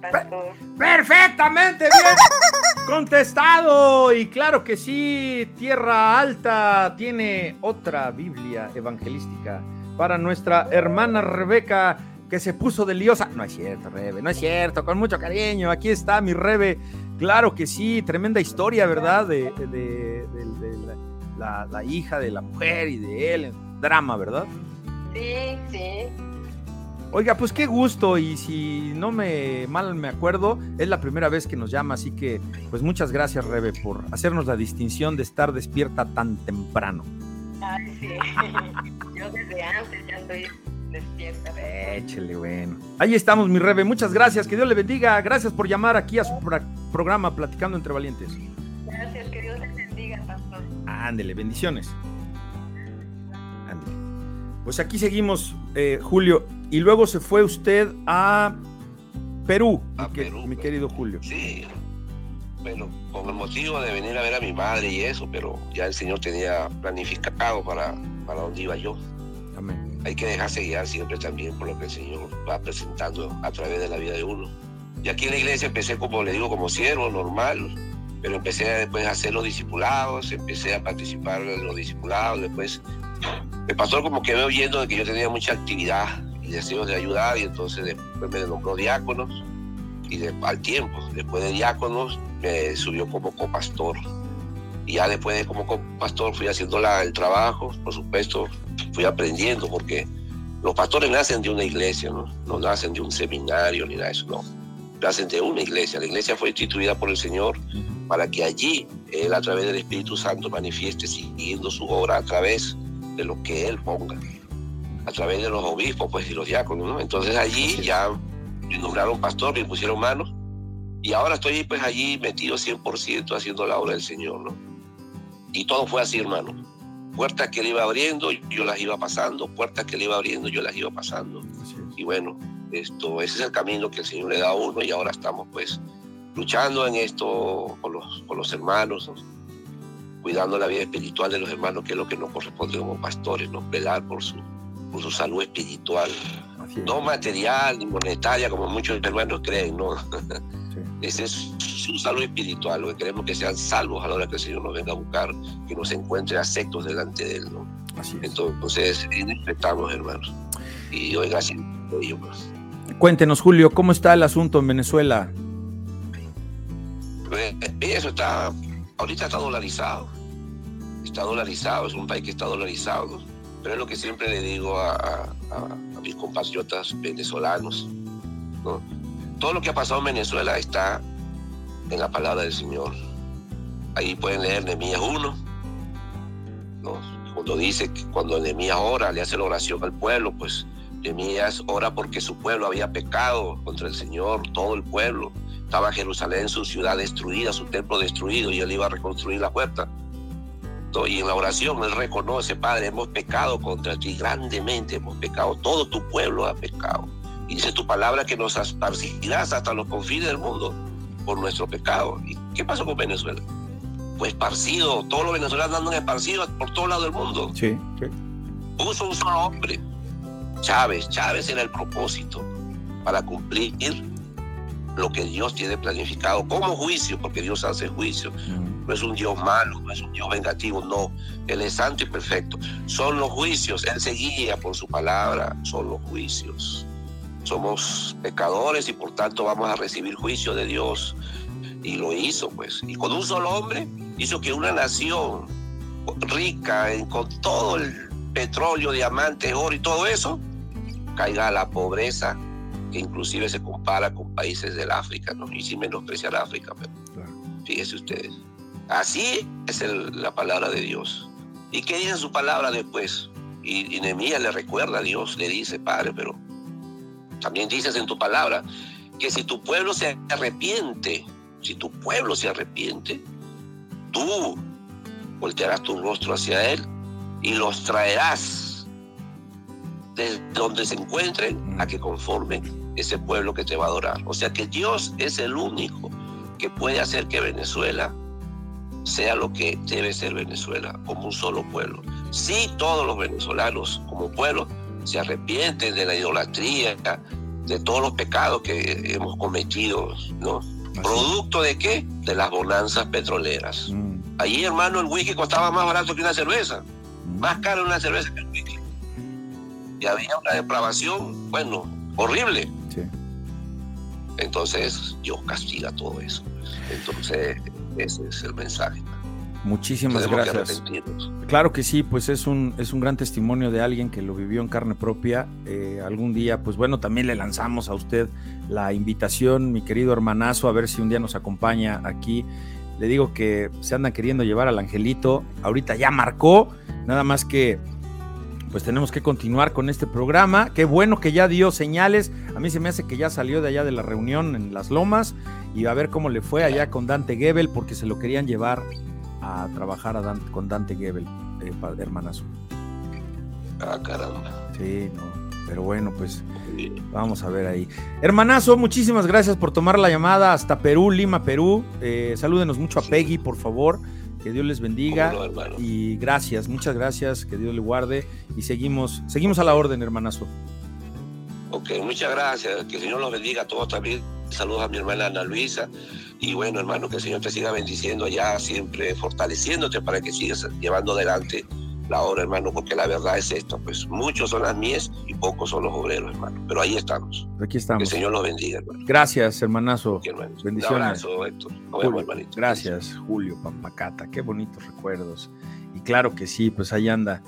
Pastor. Perfectamente bien (laughs) contestado. Y claro que sí, Tierra Alta tiene otra Biblia evangelística para nuestra hermana Rebeca que se puso de liosa. No es cierto, Rebe, no es cierto, con mucho cariño. Aquí está mi Rebe. Claro que sí, tremenda historia, ¿verdad? De, la, hija de la mujer y de él. Drama, ¿verdad? Sí, sí. Oiga, pues qué gusto y si no me mal me acuerdo, es la primera vez que nos llama, así que pues muchas gracias Rebe por hacernos la distinción de estar despierta tan temprano. Ay, sí. (laughs) Yo desde antes ya estoy despierta. Échele, bueno. Ahí estamos, mi Rebe. Muchas gracias. Que Dios le bendiga. Gracias por llamar aquí a su programa Platicando entre Valientes. Gracias. Que Dios les bendiga, pastor. Ándele, bendiciones. Ándele. Pues aquí seguimos, eh, Julio. Y luego se fue usted a Perú, a mi, Perú, mi querido Julio. Sí. Bueno, con el motivo de venir a ver a mi madre y eso, pero ya el Señor tenía planificado para, para dónde iba yo. Amén hay que dejarse guiar siempre también por lo que el Señor va presentando a través de la vida de uno. Y aquí en la iglesia empecé, como le digo, como siervo normal, pero empecé después a hacer los discipulados, empecé a participar en los discipulados, después el pastor como que me oyendo de que yo tenía mucha actividad deseos de ayudar y entonces después me nombró diáconos y al tiempo, después de diáconos, me subió como copastor. Y ya después de como copastor fui haciendo la, el trabajo, por supuesto, fui aprendiendo porque los pastores nacen de una iglesia, ¿no? No nacen de un seminario ni nada de eso, no. Nacen de una iglesia. La iglesia fue instituida por el Señor para que allí Él a través del Espíritu Santo manifieste siguiendo su obra a través de lo que Él ponga. A través de los obispos, pues, y los diáconos, ¿no? Entonces allí ya me nombraron pastor, me pusieron manos. Y ahora estoy pues allí metido 100% haciendo la obra del Señor, ¿no? Y todo fue así, hermano puertas que le iba abriendo, yo las iba pasando, puertas que le iba abriendo, yo las iba pasando. Y bueno, esto, ese es el camino que el Señor le da a uno y ahora estamos pues luchando en esto con los, con los hermanos, cuidando la vida espiritual de los hermanos, que es lo que nos corresponde como pastores, ¿no? velar por su, por su salud espiritual, no material ni monetaria como muchos hermanos creen, no. (laughs) Esa es su salud espiritual, lo que queremos que sean salvos a la hora que el Señor nos venga a buscar, que nos encuentre aceptos delante de Él. ¿no? Así Entonces, respetamos, hermanos. Y hoy gracias por ello. Cuéntenos, Julio, ¿cómo está el asunto en Venezuela? Pues, eso está, ahorita está dolarizado. Está dolarizado, es un país que está dolarizado. Pero es lo que siempre le digo a, mis compatriotas venezolanos. ¿no? todo lo que ha pasado en Venezuela está en la palabra del Señor. Ahí pueden leer Nehemías 1, cuando dice que cuando Nehemías ora, le hace la oración al pueblo, pues Nehemías ora porque su pueblo había pecado contra el Señor, todo el pueblo. Estaba Jerusalén, su ciudad destruida, su templo destruido, y él iba a reconstruir la puerta. Y en la oración él reconoce, Padre, hemos pecado contra ti grandemente, hemos pecado, todo tu pueblo ha pecado. Y dice tu palabra que nos esparcirás hasta los confines del mundo por nuestro pecado. ¿Y qué pasó con Venezuela? Pues esparcido, todos los venezolanos andan esparcidos por todo lado del mundo. Sí, sí. Puso un solo hombre, Chávez. Chávez era el propósito para cumplir lo que Dios tiene planificado como juicio, porque Dios hace juicio. No es un Dios malo, no es un Dios vengativo, no. Él es santo y perfecto. Son los juicios, Él se guía por su palabra, son los juicios. Somos pecadores y por tanto vamos a recibir juicio de Dios. Y lo hizo, pues. Y con un solo hombre hizo que una nación rica con todo el petróleo, diamantes, oro y todo eso, caiga a la pobreza que inclusive se compara con países del África, ¿no? Y sin menospreciar África, pero fíjense ustedes. Así es la palabra de Dios. ¿Y qué dice su palabra después? Y, y le recuerda a Dios, le dice, Padre, pero también dices en tu palabra que si tu pueblo se arrepiente, si tu pueblo se arrepiente, tú voltearás tu rostro hacia él y los traerás desde donde se encuentren a que conformen ese pueblo que te va a adorar. O sea que Dios es el único que puede hacer que Venezuela sea lo que debe ser Venezuela, como un solo pueblo. Si todos los venezolanos como pueblo se arrepienten de la idolatría, de todos los pecados que hemos cometido, ¿no? ¿Producto de qué? De las bonanzas petroleras. Mm. Allí, hermano, el whisky costaba más barato que una cerveza. Mm. Más caro una cerveza que el whisky. Y había una depravación, bueno, horrible. Entonces Dios castiga todo eso. Entonces ese es el mensaje. Muchísimas gracias. claro que sí, pues es un, es un gran testimonio de alguien que lo vivió en carne propia. Eh, algún día, pues bueno, también le lanzamos a usted la invitación, mi querido hermanazo, a ver si un día nos acompaña aquí. Le digo que se andan queriendo llevar al angelito. Ahorita ya marcó, nada más que pues tenemos que continuar con este programa. Qué bueno que ya dio señales. A mí se me hace que ya salió de allá de la reunión en Las Lomas y a ver cómo le fue allá con Dante Gebel porque se lo querían llevar a trabajar a con Dante Gebel, eh, hermanazo. Ah, caramba. Sí, no. Pero bueno, pues vamos a ver ahí. Hermanazo, muchísimas gracias por tomar la llamada hasta Perú, Lima, Perú. Eh, salúdenos mucho a Peggy, por favor. Que Dios les bendiga. y gracias, muchas gracias. Que Dios le guarde. Y seguimos, seguimos a la orden, hermanazo. Ok, muchas gracias. Que el Señor los bendiga a todos también. Saludos a mi hermana Ana Luisa. Y bueno, hermano, que el Señor te siga bendiciendo allá, siempre fortaleciéndote para que sigas llevando adelante la obra, hermano, porque la verdad es esto, pues muchos son las mías y pocos son los obreros, hermano. Pero ahí estamos. Aquí estamos. Que el Señor los bendiga, hermano. Gracias, hermanazo. Bendiciones. Un abrazo, Héctor. Nos vemos, hermanito. Gracias, Julio Pampacata. Qué bonitos recuerdos. Y claro que sí, pues ahí anda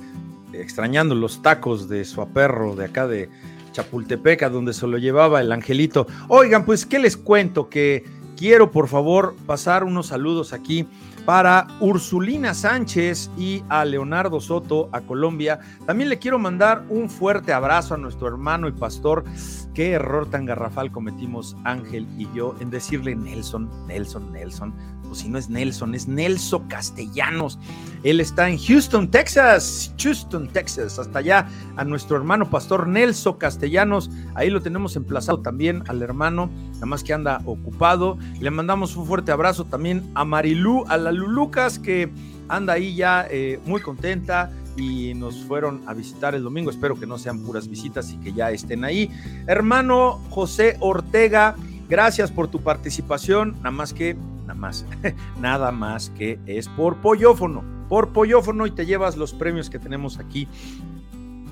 extrañando los tacos de su aperro de acá de Chapultepec, a donde se lo llevaba el angelito. Oigan, pues, ¿qué les cuento? Que quiero, por favor, pasar unos saludos aquí para Ursulina Sánchez y a Leonardo Soto a Colombia. También le quiero mandar un fuerte abrazo a nuestro hermano y pastor. Qué error tan garrafal cometimos Ángel y yo en decirle Nelson, Nelson, Nelson. Pues si no es Nelson, es Nelson Castellanos. Él está en Houston, Texas. Houston, Texas. Hasta allá a nuestro hermano pastor Nelson Castellanos. Ahí lo tenemos emplazado también al hermano, nada más que anda ocupado. Le mandamos un fuerte abrazo también a Marilú, a la Lucas, que anda ahí ya eh, muy contenta y nos fueron a visitar el domingo. Espero que no sean puras visitas y que ya estén ahí. Hermano José Ortega, gracias por tu participación. Nada más que, nada más, (laughs) nada más que es por pollofono, por pollofono y te llevas los premios que tenemos aquí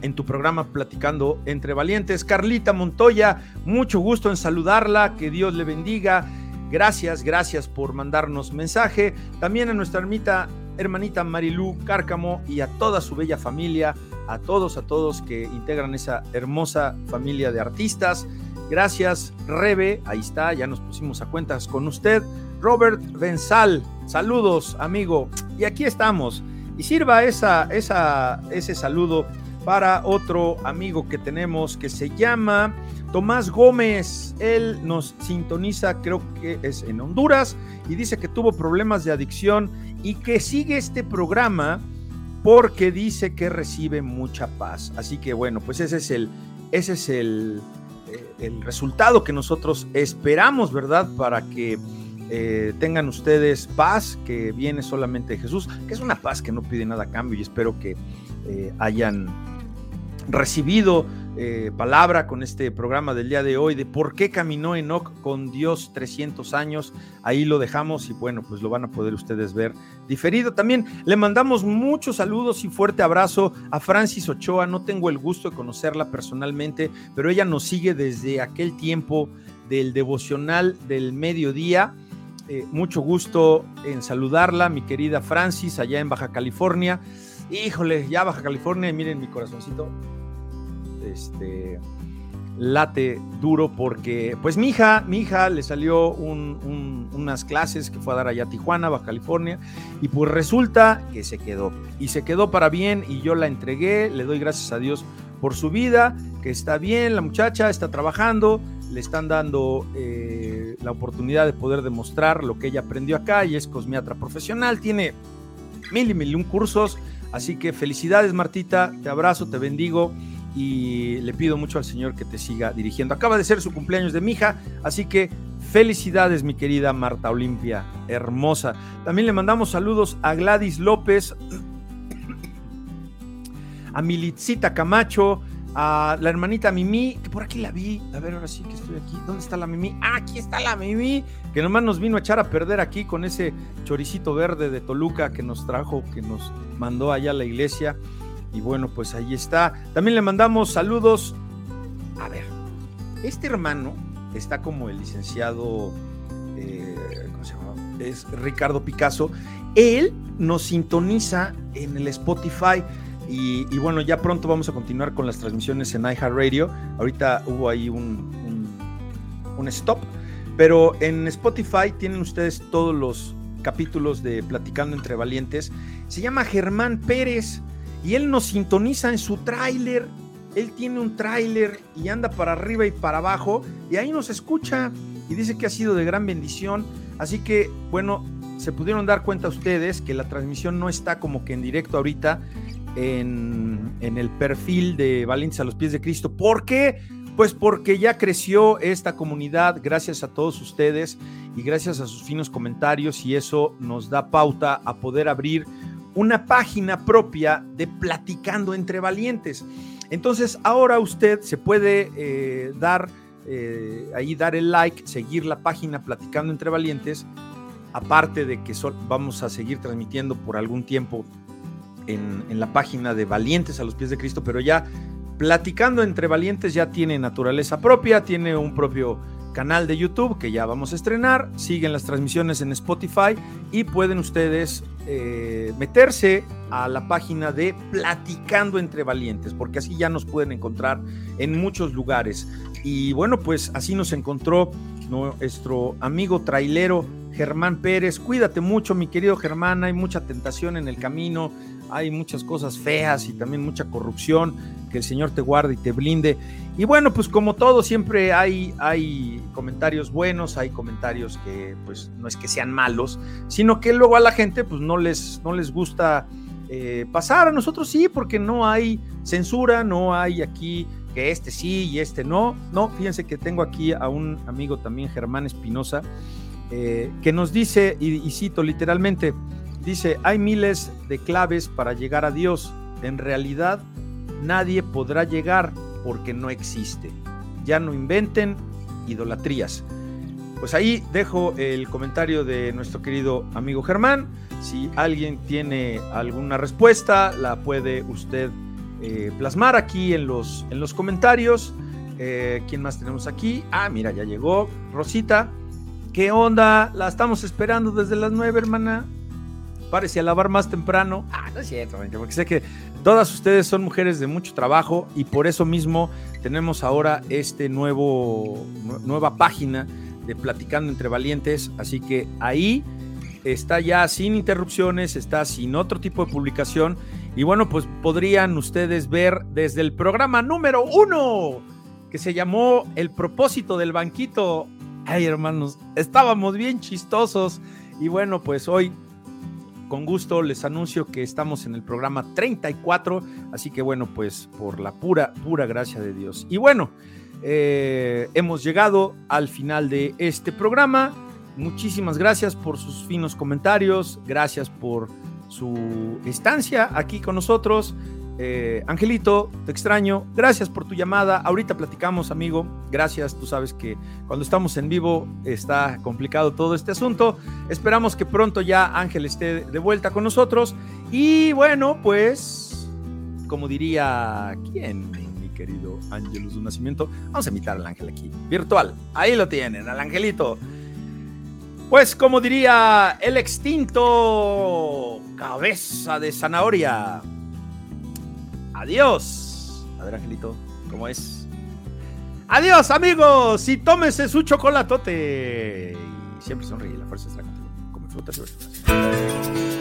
en tu programa Platicando entre Valientes. Carlita Montoya, mucho gusto en saludarla, que Dios le bendiga. Gracias, gracias por mandarnos mensaje. También a nuestra ermita, hermanita Marilú Cárcamo y a toda su bella familia, a todos, a todos que integran esa hermosa familia de artistas. Gracias, Rebe. Ahí está, ya nos pusimos a cuentas con usted. Robert Benzal, saludos, amigo. Y aquí estamos. Y sirva esa, esa, ese saludo para otro amigo que tenemos que se llama Tomás Gómez. Él nos sintoniza, creo que es en Honduras, y dice que tuvo problemas de adicción y que sigue este programa porque dice que recibe mucha paz. Así que bueno, pues ese es el, ese es el, eh, el resultado que nosotros esperamos, ¿verdad? Para que eh, tengan ustedes paz que viene solamente Jesús, que es una paz que no pide nada a cambio y espero que eh, hayan recibido eh, palabra con este programa del día de hoy de por qué caminó Enoch con Dios 300 años. Ahí lo dejamos y bueno, pues lo van a poder ustedes ver diferido. También le mandamos muchos saludos y fuerte abrazo a Francis Ochoa. No tengo el gusto de conocerla personalmente, pero ella nos sigue desde aquel tiempo del devocional del mediodía. Eh, mucho gusto en saludarla, mi querida Francis, allá en Baja California. Híjole, ya Baja California, miren mi corazoncito este, late duro porque, pues mi hija, mi hija le salió unas clases que fue a dar allá a Tijuana, Baja California, y pues resulta que se quedó. Y se quedó para bien y yo la entregué, le doy gracias a Dios por su vida, que está bien, la muchacha está trabajando, le están dando eh, la oportunidad de poder demostrar lo que ella aprendió acá y es cosmiatra profesional, tiene mil y mil y un cursos, así que felicidades Martita, te abrazo, te bendigo y le pido mucho al Señor que te siga dirigiendo. Acaba de ser su cumpleaños de mi hija, así que felicidades mi querida Marta Olimpia, hermosa. También le mandamos saludos a Gladys López, a Militzita Camacho, a la hermanita Mimi, que por aquí la vi. A ver, ahora sí que estoy aquí. ¿Dónde está la Mimi? Ah, aquí está la Mimi, que nomás nos vino a echar a perder aquí con ese choricito verde de Toluca que nos trajo, que nos mandó allá a la iglesia. Y bueno, pues ahí está. También le mandamos saludos. A ver, este hermano está como el licenciado, eh, ¿cómo se llama? Es Ricardo Picasso. Él nos sintoniza en el Spotify. Y, bueno, ya pronto vamos a continuar con las transmisiones en iHeartRadio. Ahorita hubo ahí un, un stop. Pero en Spotify tienen ustedes todos los capítulos de Platicando entre Valientes. Se llama Germán Pérez y él nos sintoniza en su tráiler. Él tiene un tráiler y anda para arriba y para abajo y ahí nos escucha y dice que ha sido de gran bendición. Así que, bueno, se pudieron dar cuenta ustedes que la transmisión no está como que en directo ahorita en, el perfil de Valencia a los pies de Cristo. ¿Por qué? Pues porque ya creció esta comunidad gracias a todos ustedes y gracias a sus finos comentarios y eso nos da pauta a poder abrir una página propia de Platicando entre Valientes. Entonces, ahora usted se puede eh, dar eh, ahí, dar el like, seguir la página Platicando entre Valientes, aparte de que vamos a seguir transmitiendo por algún tiempo en, la página de Valientes a los pies de Cristo, pero ya Platicando entre Valientes ya tiene naturaleza propia, tiene un propio canal de YouTube que ya vamos a estrenar, siguen las transmisiones en Spotify y pueden ustedes eh, meterse a la página de Platicando entre Valientes, porque así ya nos pueden encontrar en muchos lugares. Y bueno, pues así nos encontró nuestro amigo trailero Germán Pérez. Cuídate mucho, mi querido Germán, hay mucha tentación en el camino, hay muchas cosas feas y también mucha corrupción. Que el Señor te guarde y te blinde. Y bueno, pues como todo, siempre hay, hay comentarios buenos, hay comentarios que pues no es que sean malos, sino que luego a la gente pues no les, no les gusta eh, pasar. A nosotros sí, porque no hay censura, no hay aquí que este sí y este no. No, fíjense que tengo aquí a un amigo también, Germán Espinosa, eh, que nos dice, y cito literalmente, dice, hay miles de claves para llegar a Dios. En realidad, nadie podrá llegar porque no existe. Ya no inventen idolatrías. Pues ahí dejo el comentario de nuestro querido amigo Germán. Si alguien tiene alguna respuesta, la puede usted eh, plasmar aquí en los, en los comentarios. Eh, ¿Quién más tenemos aquí? Ah, mira, ya llegó Rosita. ¿Qué onda? La estamos esperando desde las nueve, hermana. Parece a lavar más temprano. Ah, no es cierto, porque sé que Todas ustedes son mujeres de mucho trabajo y por eso mismo tenemos ahora este nuevo, nueva página de Platicando entre Valientes, así que ahí está ya sin interrupciones, está sin otro tipo de publicación. Y bueno, pues podrían ustedes ver desde el programa número uno, que se llamó El propósito del banquito. Ay, hermanos, estábamos bien chistosos. Y bueno, pues hoy con gusto les anuncio que estamos en el programa 34, así que bueno, pues por la pura, pura gracia de Dios. Y bueno, eh, hemos llegado al final de este programa. Muchísimas gracias por sus finos comentarios, gracias por su estancia aquí con nosotros. Eh, Angelito, te extraño. Gracias por tu llamada. Ahorita platicamos, amigo. Gracias. Tú sabes que cuando estamos en vivo está complicado todo este asunto. Esperamos que pronto ya Ángel esté de vuelta con nosotros. Y bueno, pues, como diría, ¿quién? Mi querido Ángelus de Nacimiento. Vamos a invitar al Ángel aquí, virtual. Ahí lo tienen, al Angelito. Pues como diría el extinto cabeza de zanahoria. Adiós. A ver, Angelito, ¿cómo es? Adiós, amigos. Y tómese su chocolatote. Y siempre sonríe, la fuerza está contigo. Come frutas y verduras.